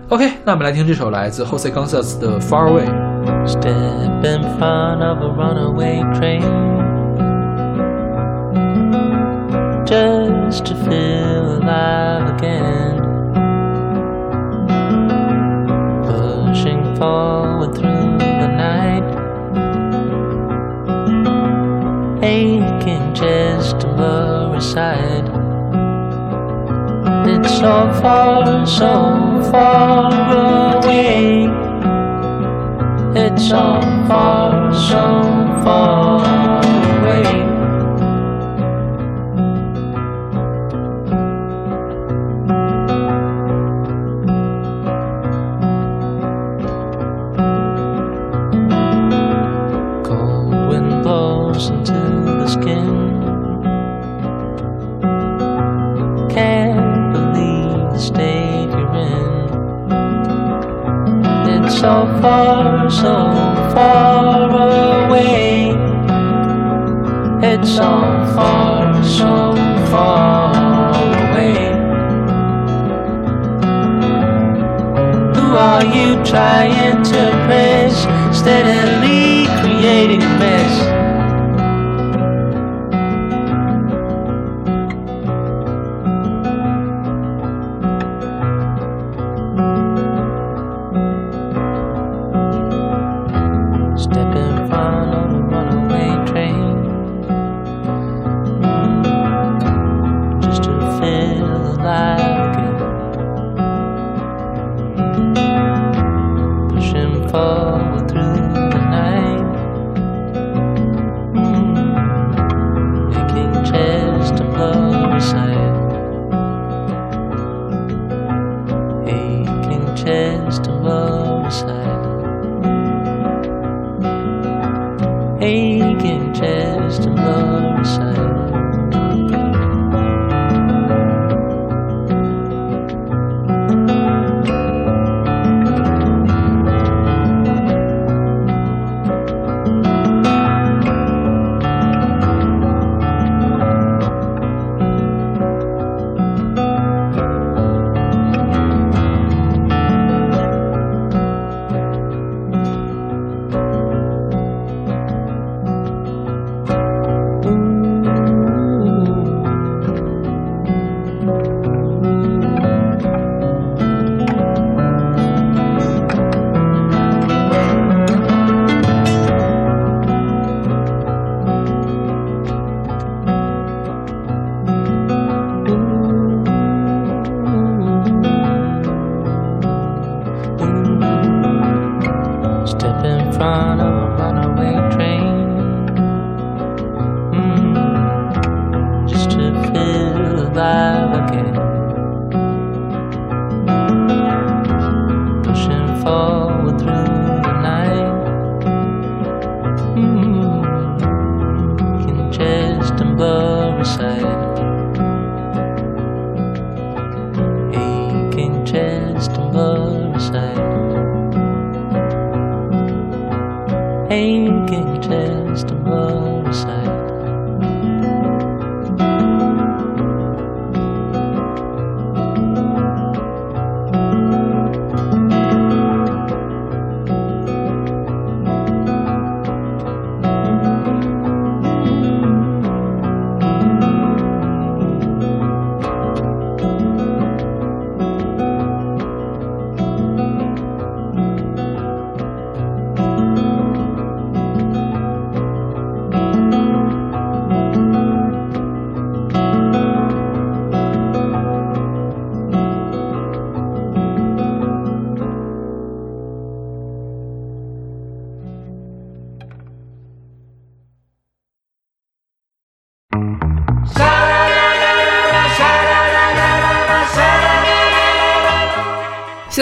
OK，那我们来听这首来自 Jose Gonzalez 的《Far Away》。 Step in front of a runaway train just to feel alive again. Pushing forward through the night, aching just to blur aside. It's so far, so far away. It's so far, so far far, so far away. It's so far, so far away. Who are you trying to impress? Steadily creating a mess.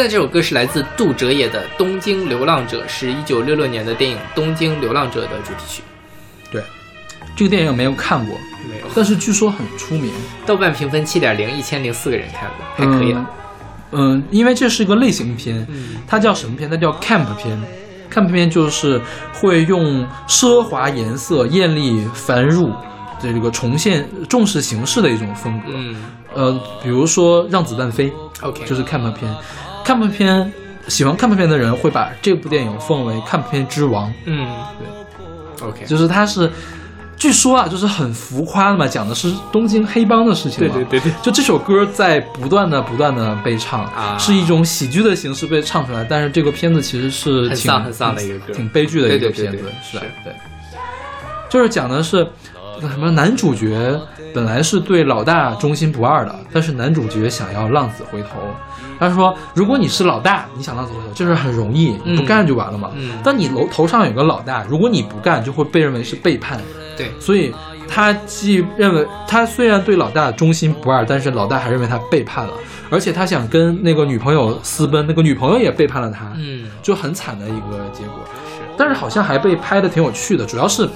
在这首歌是来自杜哲野的《东京流浪者》，是一九六六年的电影《东京流浪者》的主题曲。对，这个电影没有看过，没有，但是据说很出名。豆瓣评分七点零，一千零四个人看过，还可以了。嗯，因为这是一个类型片，它叫什么片？它叫 camp 片。camp 片就是会用奢华颜色、艳丽繁缛的这个重现重视形式的一种风格。嗯呃，比如说《让子弹飞》，OK，就是 camp 片。Camp 片喜欢 camp 片的人会把这部电影奉为 camp 片之王，嗯，对，OK，就是它是。据说啊，就是很浮夸的嘛，讲的是东京黑帮的事情嘛。对对对对就这首歌在不断的、不断的被唱，啊是一种喜剧的形式被唱出来。但是这个片子其实是很挺丧很丧的一个歌挺悲剧的一个片子，对是吧是对，就是讲的是什么？男主角本来是对老大忠心不二的，但是男主角想要浪子回头。他说：“如果你是老大，你想浪子回头，这事很容易，你不嗯干就完了嘛。嗯但你楼头上有个老大，如果你不干，就会被认为是背叛。对，所以他既认为他虽然对老大忠心不二，但是老大还认为他背叛了，而且他想跟那个女朋友私奔，那个女朋友也背叛了他，嗯，就很惨的一个结果。是，但是好像还被拍的挺有趣的，主要是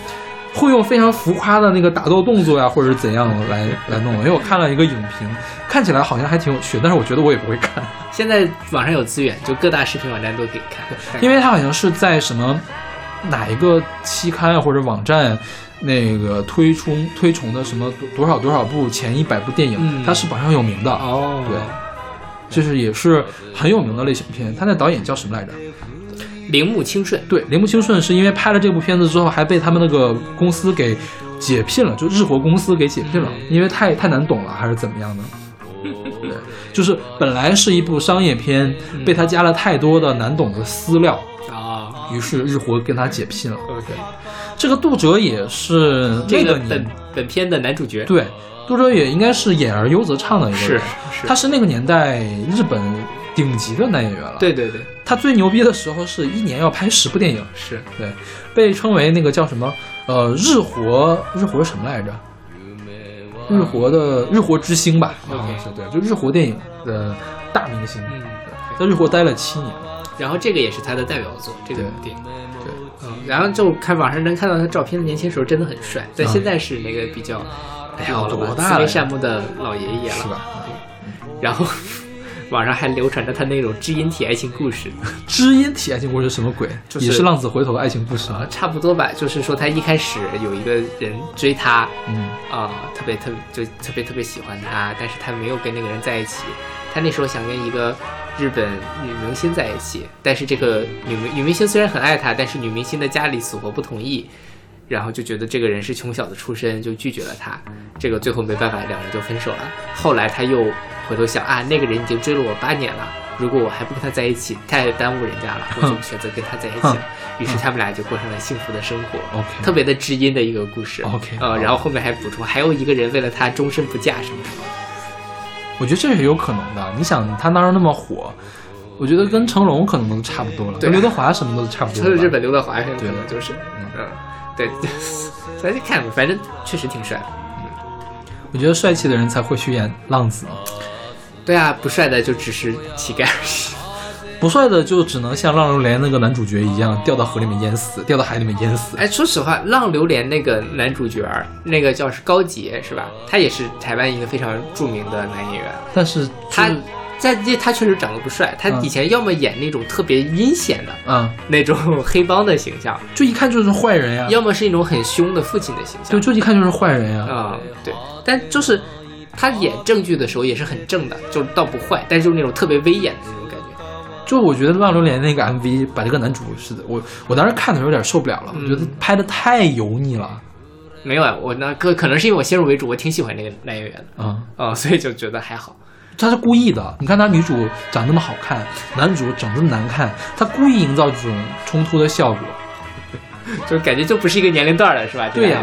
会用非常浮夸的那个打斗动作呀，或者是怎样来来弄。因为我看了一个影评，看起来好像还挺有趣，但是我觉得我也不会看，现在网上有资源，就各大视频网站都可以看，因为它好像是在什么哪一个期刊啊或者网站。那个推出推崇的什么多多少多少部前一百部电影，嗯它是榜上有名的，哦，对，就是也是很有名的类型片。它那导演叫什么来着？铃木清顺，对，铃木清顺是因为拍了这部片子之后，还被他们那个公司给解聘了，就日活公司给解聘了，因为太太难懂了，还是怎么样的？对，就是本来是一部商业片，被他加了太多的难懂的私料，啊。于是日活跟他解聘了。，OK，这个杜哲也是这个那个年本本片的男主角，对，杜哲也应该是演而优则唱的一个是人，是，他是那个年代日本顶级的男演员了。对对对，他最牛逼的时候是一年要拍十部电影，是。对，被称为那个叫什么？呃日活日活什么来着？日活的日活之星吧，好像是对，就日活电影的大明星，嗯，在日活待了七年。然后这个也是他的代表作，这个对电影。对，嗯，然后就看网上能看到他照片，年轻时候真的很帅，但嗯。现在是那个比较哎呀多大了呀慈眉善目的老爷爷了，是吧？然后网上还流传着他那种知音体爱情故事，知音体爱情故事什么鬼？就是也是浪子回头的爱情故事啊吗？，差不多吧，就是说他一开始有一个人追他，嗯啊、特别特别就特别特别喜欢他，但是他没有跟那个人在一起。他那时候想跟一个日本女明星在一起，但是这个女明女明星虽然很爱他，但是女明星的家里死活不同意，然后就觉得这个人是穷小子出身，就拒绝了他。这个最后没办法，两人就分手了。后来他又回头想啊，那个人已经追了我八年了，如果我还不跟他在一起，太耽误人家了，我就选择跟他在一起了。于是他们俩就过上了幸福的生活。OK 特别的知音的一个故事。OK，呃，然后后面还补充，还有一个人为了他终身不嫁什么什么。我觉得这是有可能的。你想他当时那么火，我觉得跟成龙可能都差不多了，跟刘德华什么都差不多了吧。就是日本刘德华可能就是，嗯，对，咱就看吧，反正确实挺帅的。我觉得帅气的人才会去演浪子，对啊，不帅的就只是乞丐而已。不帅的就只能像《浪流连》那个男主角一样掉到河里面淹死，掉到海里面淹死。哎，说实话，《浪流连》那个男主角，那个叫是高杰是吧？他也是台湾一个非常著名的男演员。但是他就是在这他确实长得不帅，他嗯以前要么演那种特别阴险的嗯，那种 黑帮的形象，就一看就是坏人呀，要么是一种很凶的父亲的形象。就就一看就是坏人呀。啊、对，但就是他演正剧的时候也是很正的，就倒不坏，但是就是那种特别威严的那种感觉。就我觉得《浪流连》那个 MV 把这个男主是的，我我当时看的时候有点受不了了，嗯我觉得拍的太油腻了。没有啊，我那可可能是因为我先入为主，我挺喜欢那个男演员的啊、啊、所以就觉得还好。他是故意的。你看他女主长那么好看，男主长这么难看，他故意营造这种冲突的效果。就是感觉就不是一个年龄段儿的是吧？对呀、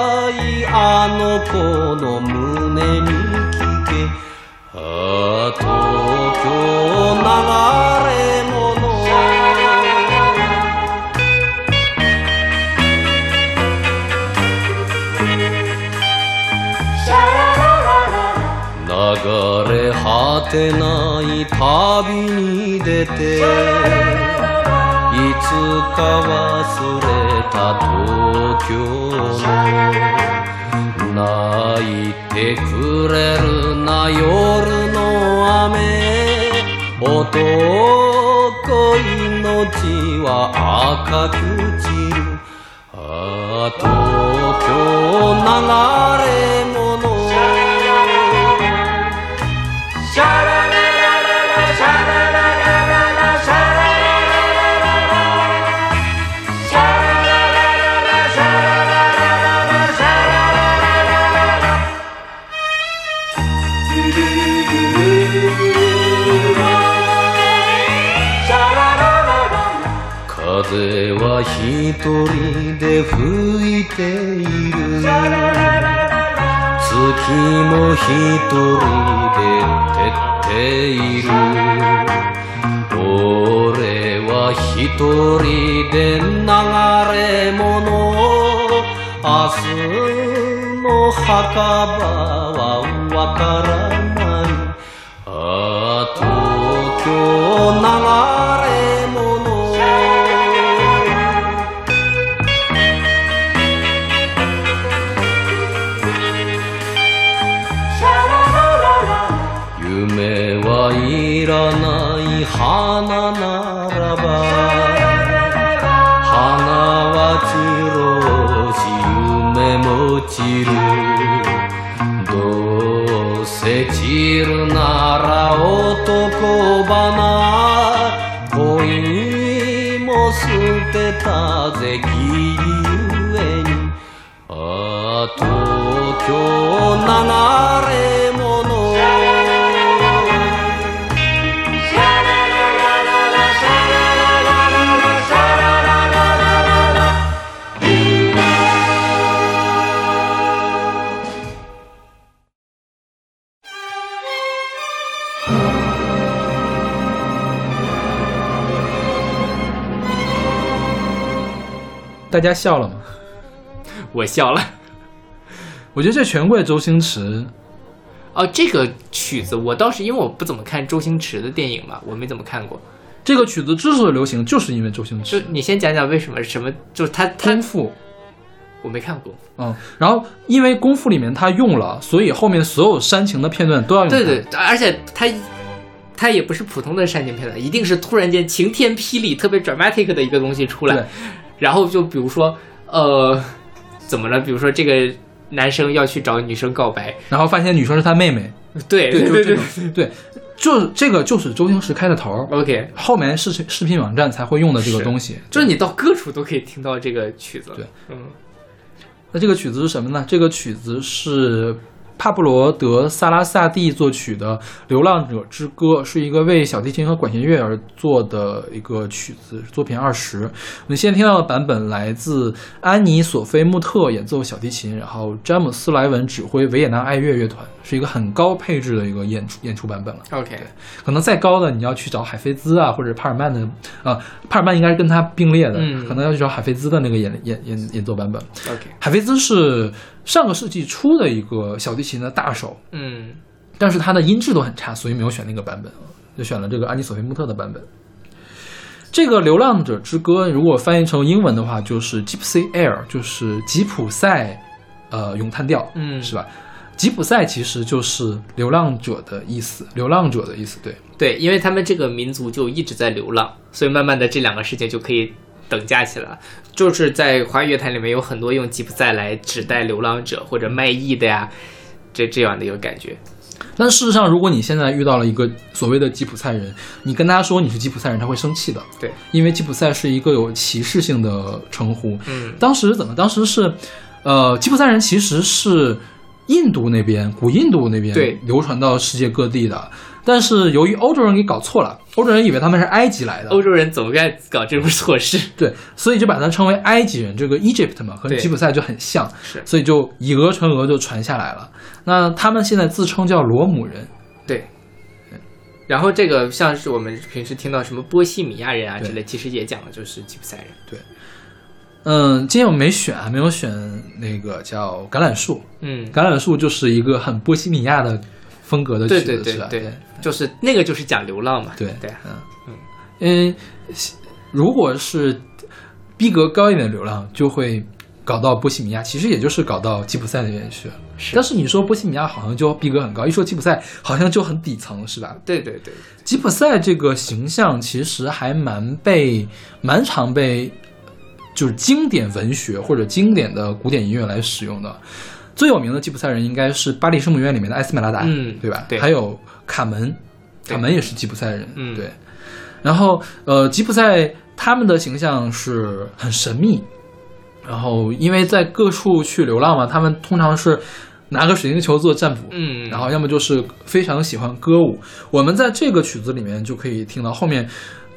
あの子の胸に聞け。ああ東京流れ物。流れ果てない旅に出ていつか忘れた東京の泣いてくれるな夜の雨。男命は赤く散る。あ東京流れも一人で吹いている月も一人で照っている。俺は一人で流れ物。明日の墓場はわからない大家笑了吗？我笑了。我觉得这全怪周星驰。哦，这个曲子我倒是因为我不怎么看周星驰的电影嘛，我没怎么看过。这个曲子之所以流行，就是因为周星驰就。你先讲讲为什么？什么？就是他他功夫，我没看过。嗯，然后因为功夫里面他用了，所以后面所有煽情的片段都要用。对对，而且他他也不是普通的煽情片段，一定是突然间晴天霹雳、特别 dramatic 的一个东西出来对。然后就比如说，呃，怎么了？比如说这个男生要去找女生告白，然后发现女生是他妹妹，对对，就对对，就这个就是周星驰开的头。，OK，后面视视频网站才会用的这个东西，就是你到各处都可以听到这个曲子。对，嗯，那这个曲子是什么呢？这个曲子是帕布罗·德·萨拉萨蒂作曲的《流浪者之歌》，是一个为小提琴和管弦乐而做的一个曲子，作品二十。我们现在听到的版本来自安妮·索菲·穆特演奏小提琴，然后詹姆斯·莱文指挥维也纳爱乐乐团，是一个很高配置的一个演出演出版本了。OK，可能再高的你要去找海菲兹啊，或者帕尔曼的啊、帕尔曼应该是跟他并列的，嗯可能要去找海菲兹的那个演演演演奏版本。OK，海菲兹是上个世纪初的一个小提琴的大手，嗯但是它的音质都很差，所以没有选那个版本，就选了这个安妮索菲穆特的版本。这个《流浪者之歌》如果翻译成英文的话，就是 Gypsy Air，就是吉普赛，呃，咏叹调，嗯，是吧？吉普赛其实就是流浪者的意思，流浪者的意思，对。对，因为他们这个民族就一直在流浪，所以慢慢的这两个事情就可以等价起来了。就是在华语乐坛里面有很多用吉普赛来指代流浪者或者卖艺的呀，这这样的一个感觉。但事实上，如果你现在遇到了一个所谓的吉普赛人，你跟他说你是吉普赛人，他会生气的。对，因为吉普赛是一个有歧视性的称呼。嗯当时怎么？当时是，呃，吉普赛人其实是印度那边，古印度那边对流传到世界各地的。但是由于欧洲人给搞错了，欧洲人以为他们是埃及来的，欧洲人总该搞这种错事。对，所以就把它称为埃及人，这个 Egypt 嘛，和吉普赛就很像，是所以就以讹传讹就传下来了。那他们现在自称叫罗姆人，对。然后这个像是我们平时听到什么波西米亚人啊之类，其实也讲的就是吉普赛人。对嗯，今天我们没选啊，没有选那个叫橄榄树，嗯，橄榄树就是一个很波西米亚的风格的曲子，对对对是吧？对，就是那个就是讲流浪嘛。对对，嗯嗯，如果是逼格高一点的流浪，就会搞到波西米亚，其实也就是搞到吉普赛那边去。是但是你说波西米亚好像就逼格很高，一说吉普赛好像就很底层，是吧？对对对，吉普赛这个形象其实还蛮被蛮常被就是经典文学或者经典的古典音乐来使用的。最有名的吉普赛人应该是巴黎圣母院里面的艾斯梅拉达，嗯对吧？对还有卡门，卡门也是吉普赛人，嗯对。然后呃，吉普赛他们的形象是很神秘，然后因为在各处去流浪嘛，他们通常是拿个水晶球做占卜，嗯，然后要么就是非常喜欢歌舞。我们在这个曲子里面就可以听到后面。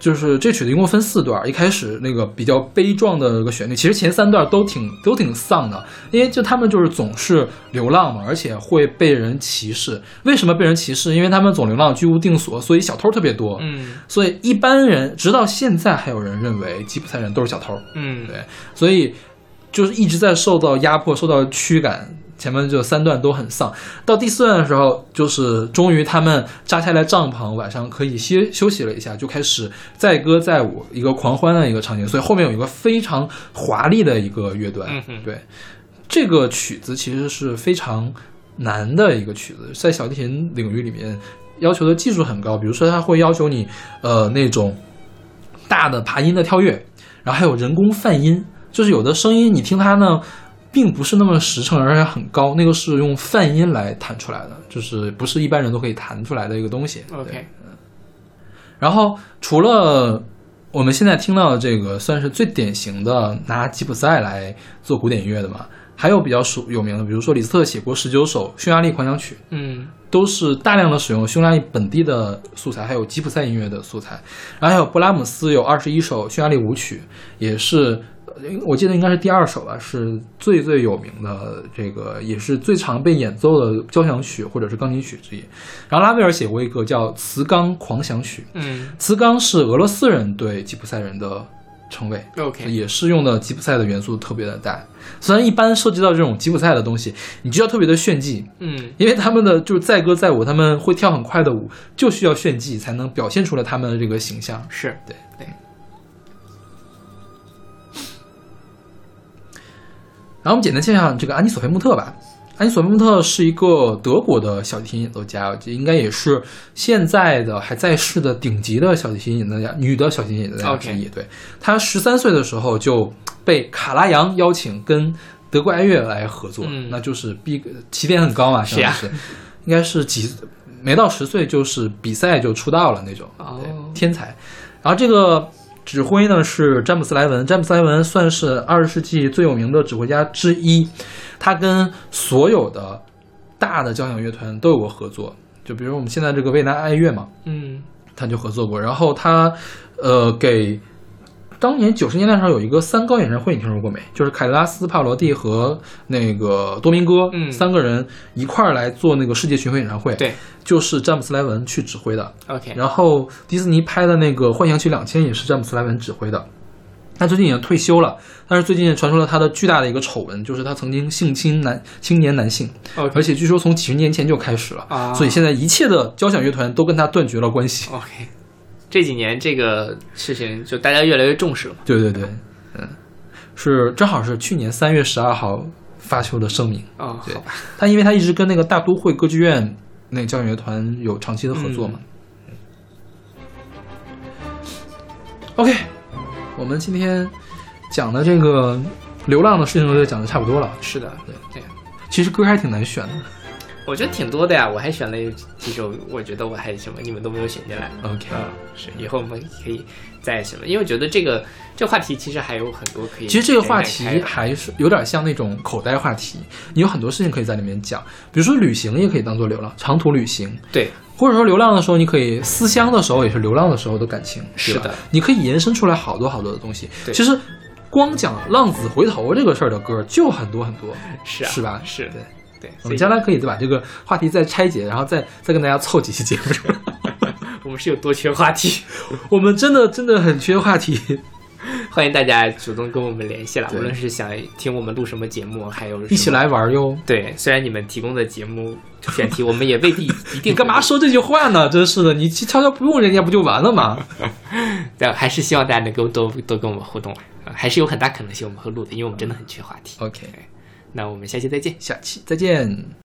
就是这曲子一共分四段，一开始那个比较悲壮的一个旋律，其实前三段都挺都挺丧的，因为就他们就是总是流浪嘛，而且会被人歧视。为什么被人歧视？因为他们总流浪，居无定所，所以小偷特别多。嗯所以一般人直到现在还有人认为吉普赛人都是小偷。嗯，对，所以就是一直在受到压迫、受到驱赶。前面就三段都很丧，到第四段的时候，就是终于他们扎下来帐篷，晚上可以歇休息了一下，就开始载歌载舞，一个狂欢的一个场景。所以后面有一个非常华丽的一个乐段。嗯对，这个曲子其实是非常难的一个曲子，在小提琴领域里面要求的技术很高。比如说，它会要求你呃那种大的爬音的跳跃，然后还有人工泛音，就是有的声音你听它呢，并不是那么实诚，而且很高，那个是用泛音来弹出来的，就是不是一般人都可以弹出来的一个东西。对 OK，然后除了我们现在听到的这个，算是最典型的拿吉普赛来做古典音乐的嘛，还有比较熟有名的，比如说李斯特写过十九首匈牙利狂想曲，嗯都是大量的使用匈牙利本地的素材，还有吉普赛音乐的素材。然后还有布拉姆斯有二十一首匈牙利舞曲，也是呃我记得应该是第二首吧，是最最有名的这个，也是最常被演奏的交响曲或者是钢琴曲之一。然后拉威尔写过一个叫《磁钢狂想曲》，嗯磁钢是俄罗斯人对吉普赛人的称谓。，OK，也是用的吉普赛的元素特别的大，虽然一般涉及到这种吉普赛的东西，你就要特别的炫技，嗯因为他们的就是载歌载舞，他们会跳很快的舞，就需要炫技才能表现出来他们的这个形象。是对然后我们简单介绍这个安妮索菲穆特吧。安妮索菲穆特是一个德国的小提琴演奏家，应该也是现在的还在世的顶级的小提琴演奏家，女的小提琴演奏家之一。对，她十三岁的时候就被卡拉扬邀请跟德国爱乐来合作，嗯那就是逼起点很高嘛，是呀相当于是应该是几没到十岁就是比赛就出道了那种，哦对，天才。然后这个指挥呢是詹姆斯莱文，詹姆斯莱文算是二十世纪最有名的指挥家之一，他跟所有的大的交响乐团都有过合作，就比如我们现在这个维纳爱乐嘛，嗯他就合作过。然后他呃给当年九十年代的时候有一个三高演唱会，你听说过没？就是凯拉斯、帕罗蒂和那个多明戈、嗯三个人一块儿来做那个世界巡回演唱会，对就是詹姆斯莱文去指挥的。，OK，然后迪士尼拍的那个《幻想曲两千》也是詹姆斯莱文指挥的。他最近已经退休了，但是最近传出了他的巨大的一个丑闻，就是他曾经性侵男青年男性而且据说从几十年前就开始了，啊所以现在一切的交响乐团都跟他断绝了关系。OK，这几年这个事情就大家越来越重视了嘛。对对对，嗯，是正好是去年三月十二号发出的声明。哦，对好吧，他因为他一直跟那个大都会歌剧院那个交响乐团有长期的合作嘛。OK，我们今天讲的这个流浪的事情就讲的差不多了。是的，对对，其实歌还挺难选的，我觉得挺多的呀，我还选了几首，我觉得我还什么你们都没有选进来。OK，嗯，是，以后我们可以再什么，因为我觉得这个这个话题其实还有很多可以。其实这个话题还是有点像那种口袋话题，你有很多事情可以在里面讲，比如说旅行也可以当做流浪，长途旅行，对或者说流浪的时候，你可以思乡的时候也是流浪的时候的感情，是的，你可以延伸出来好多好多的东西。对其实光讲浪子回头这个事儿的歌就很多很多，是啊，是吧是对。对，我们将来可以再把这个话题再拆解，然后再再跟大家凑几期节目出来。我们是有多缺话题，我们真的真的很缺话题。欢迎大家主动跟我们联系了，无论是想听我们录什么节目，还有一起来玩哟！对，虽然你们提供的节目选题，我们也未必 一定你干嘛说这句话呢？真是的，你悄悄不用人家不就完了吗？但还是希望大家能够多多跟我们互动，呃还是有很大可能性我们会录的，因为我们真的很缺话题。OK，那我们下期再见。下期再见。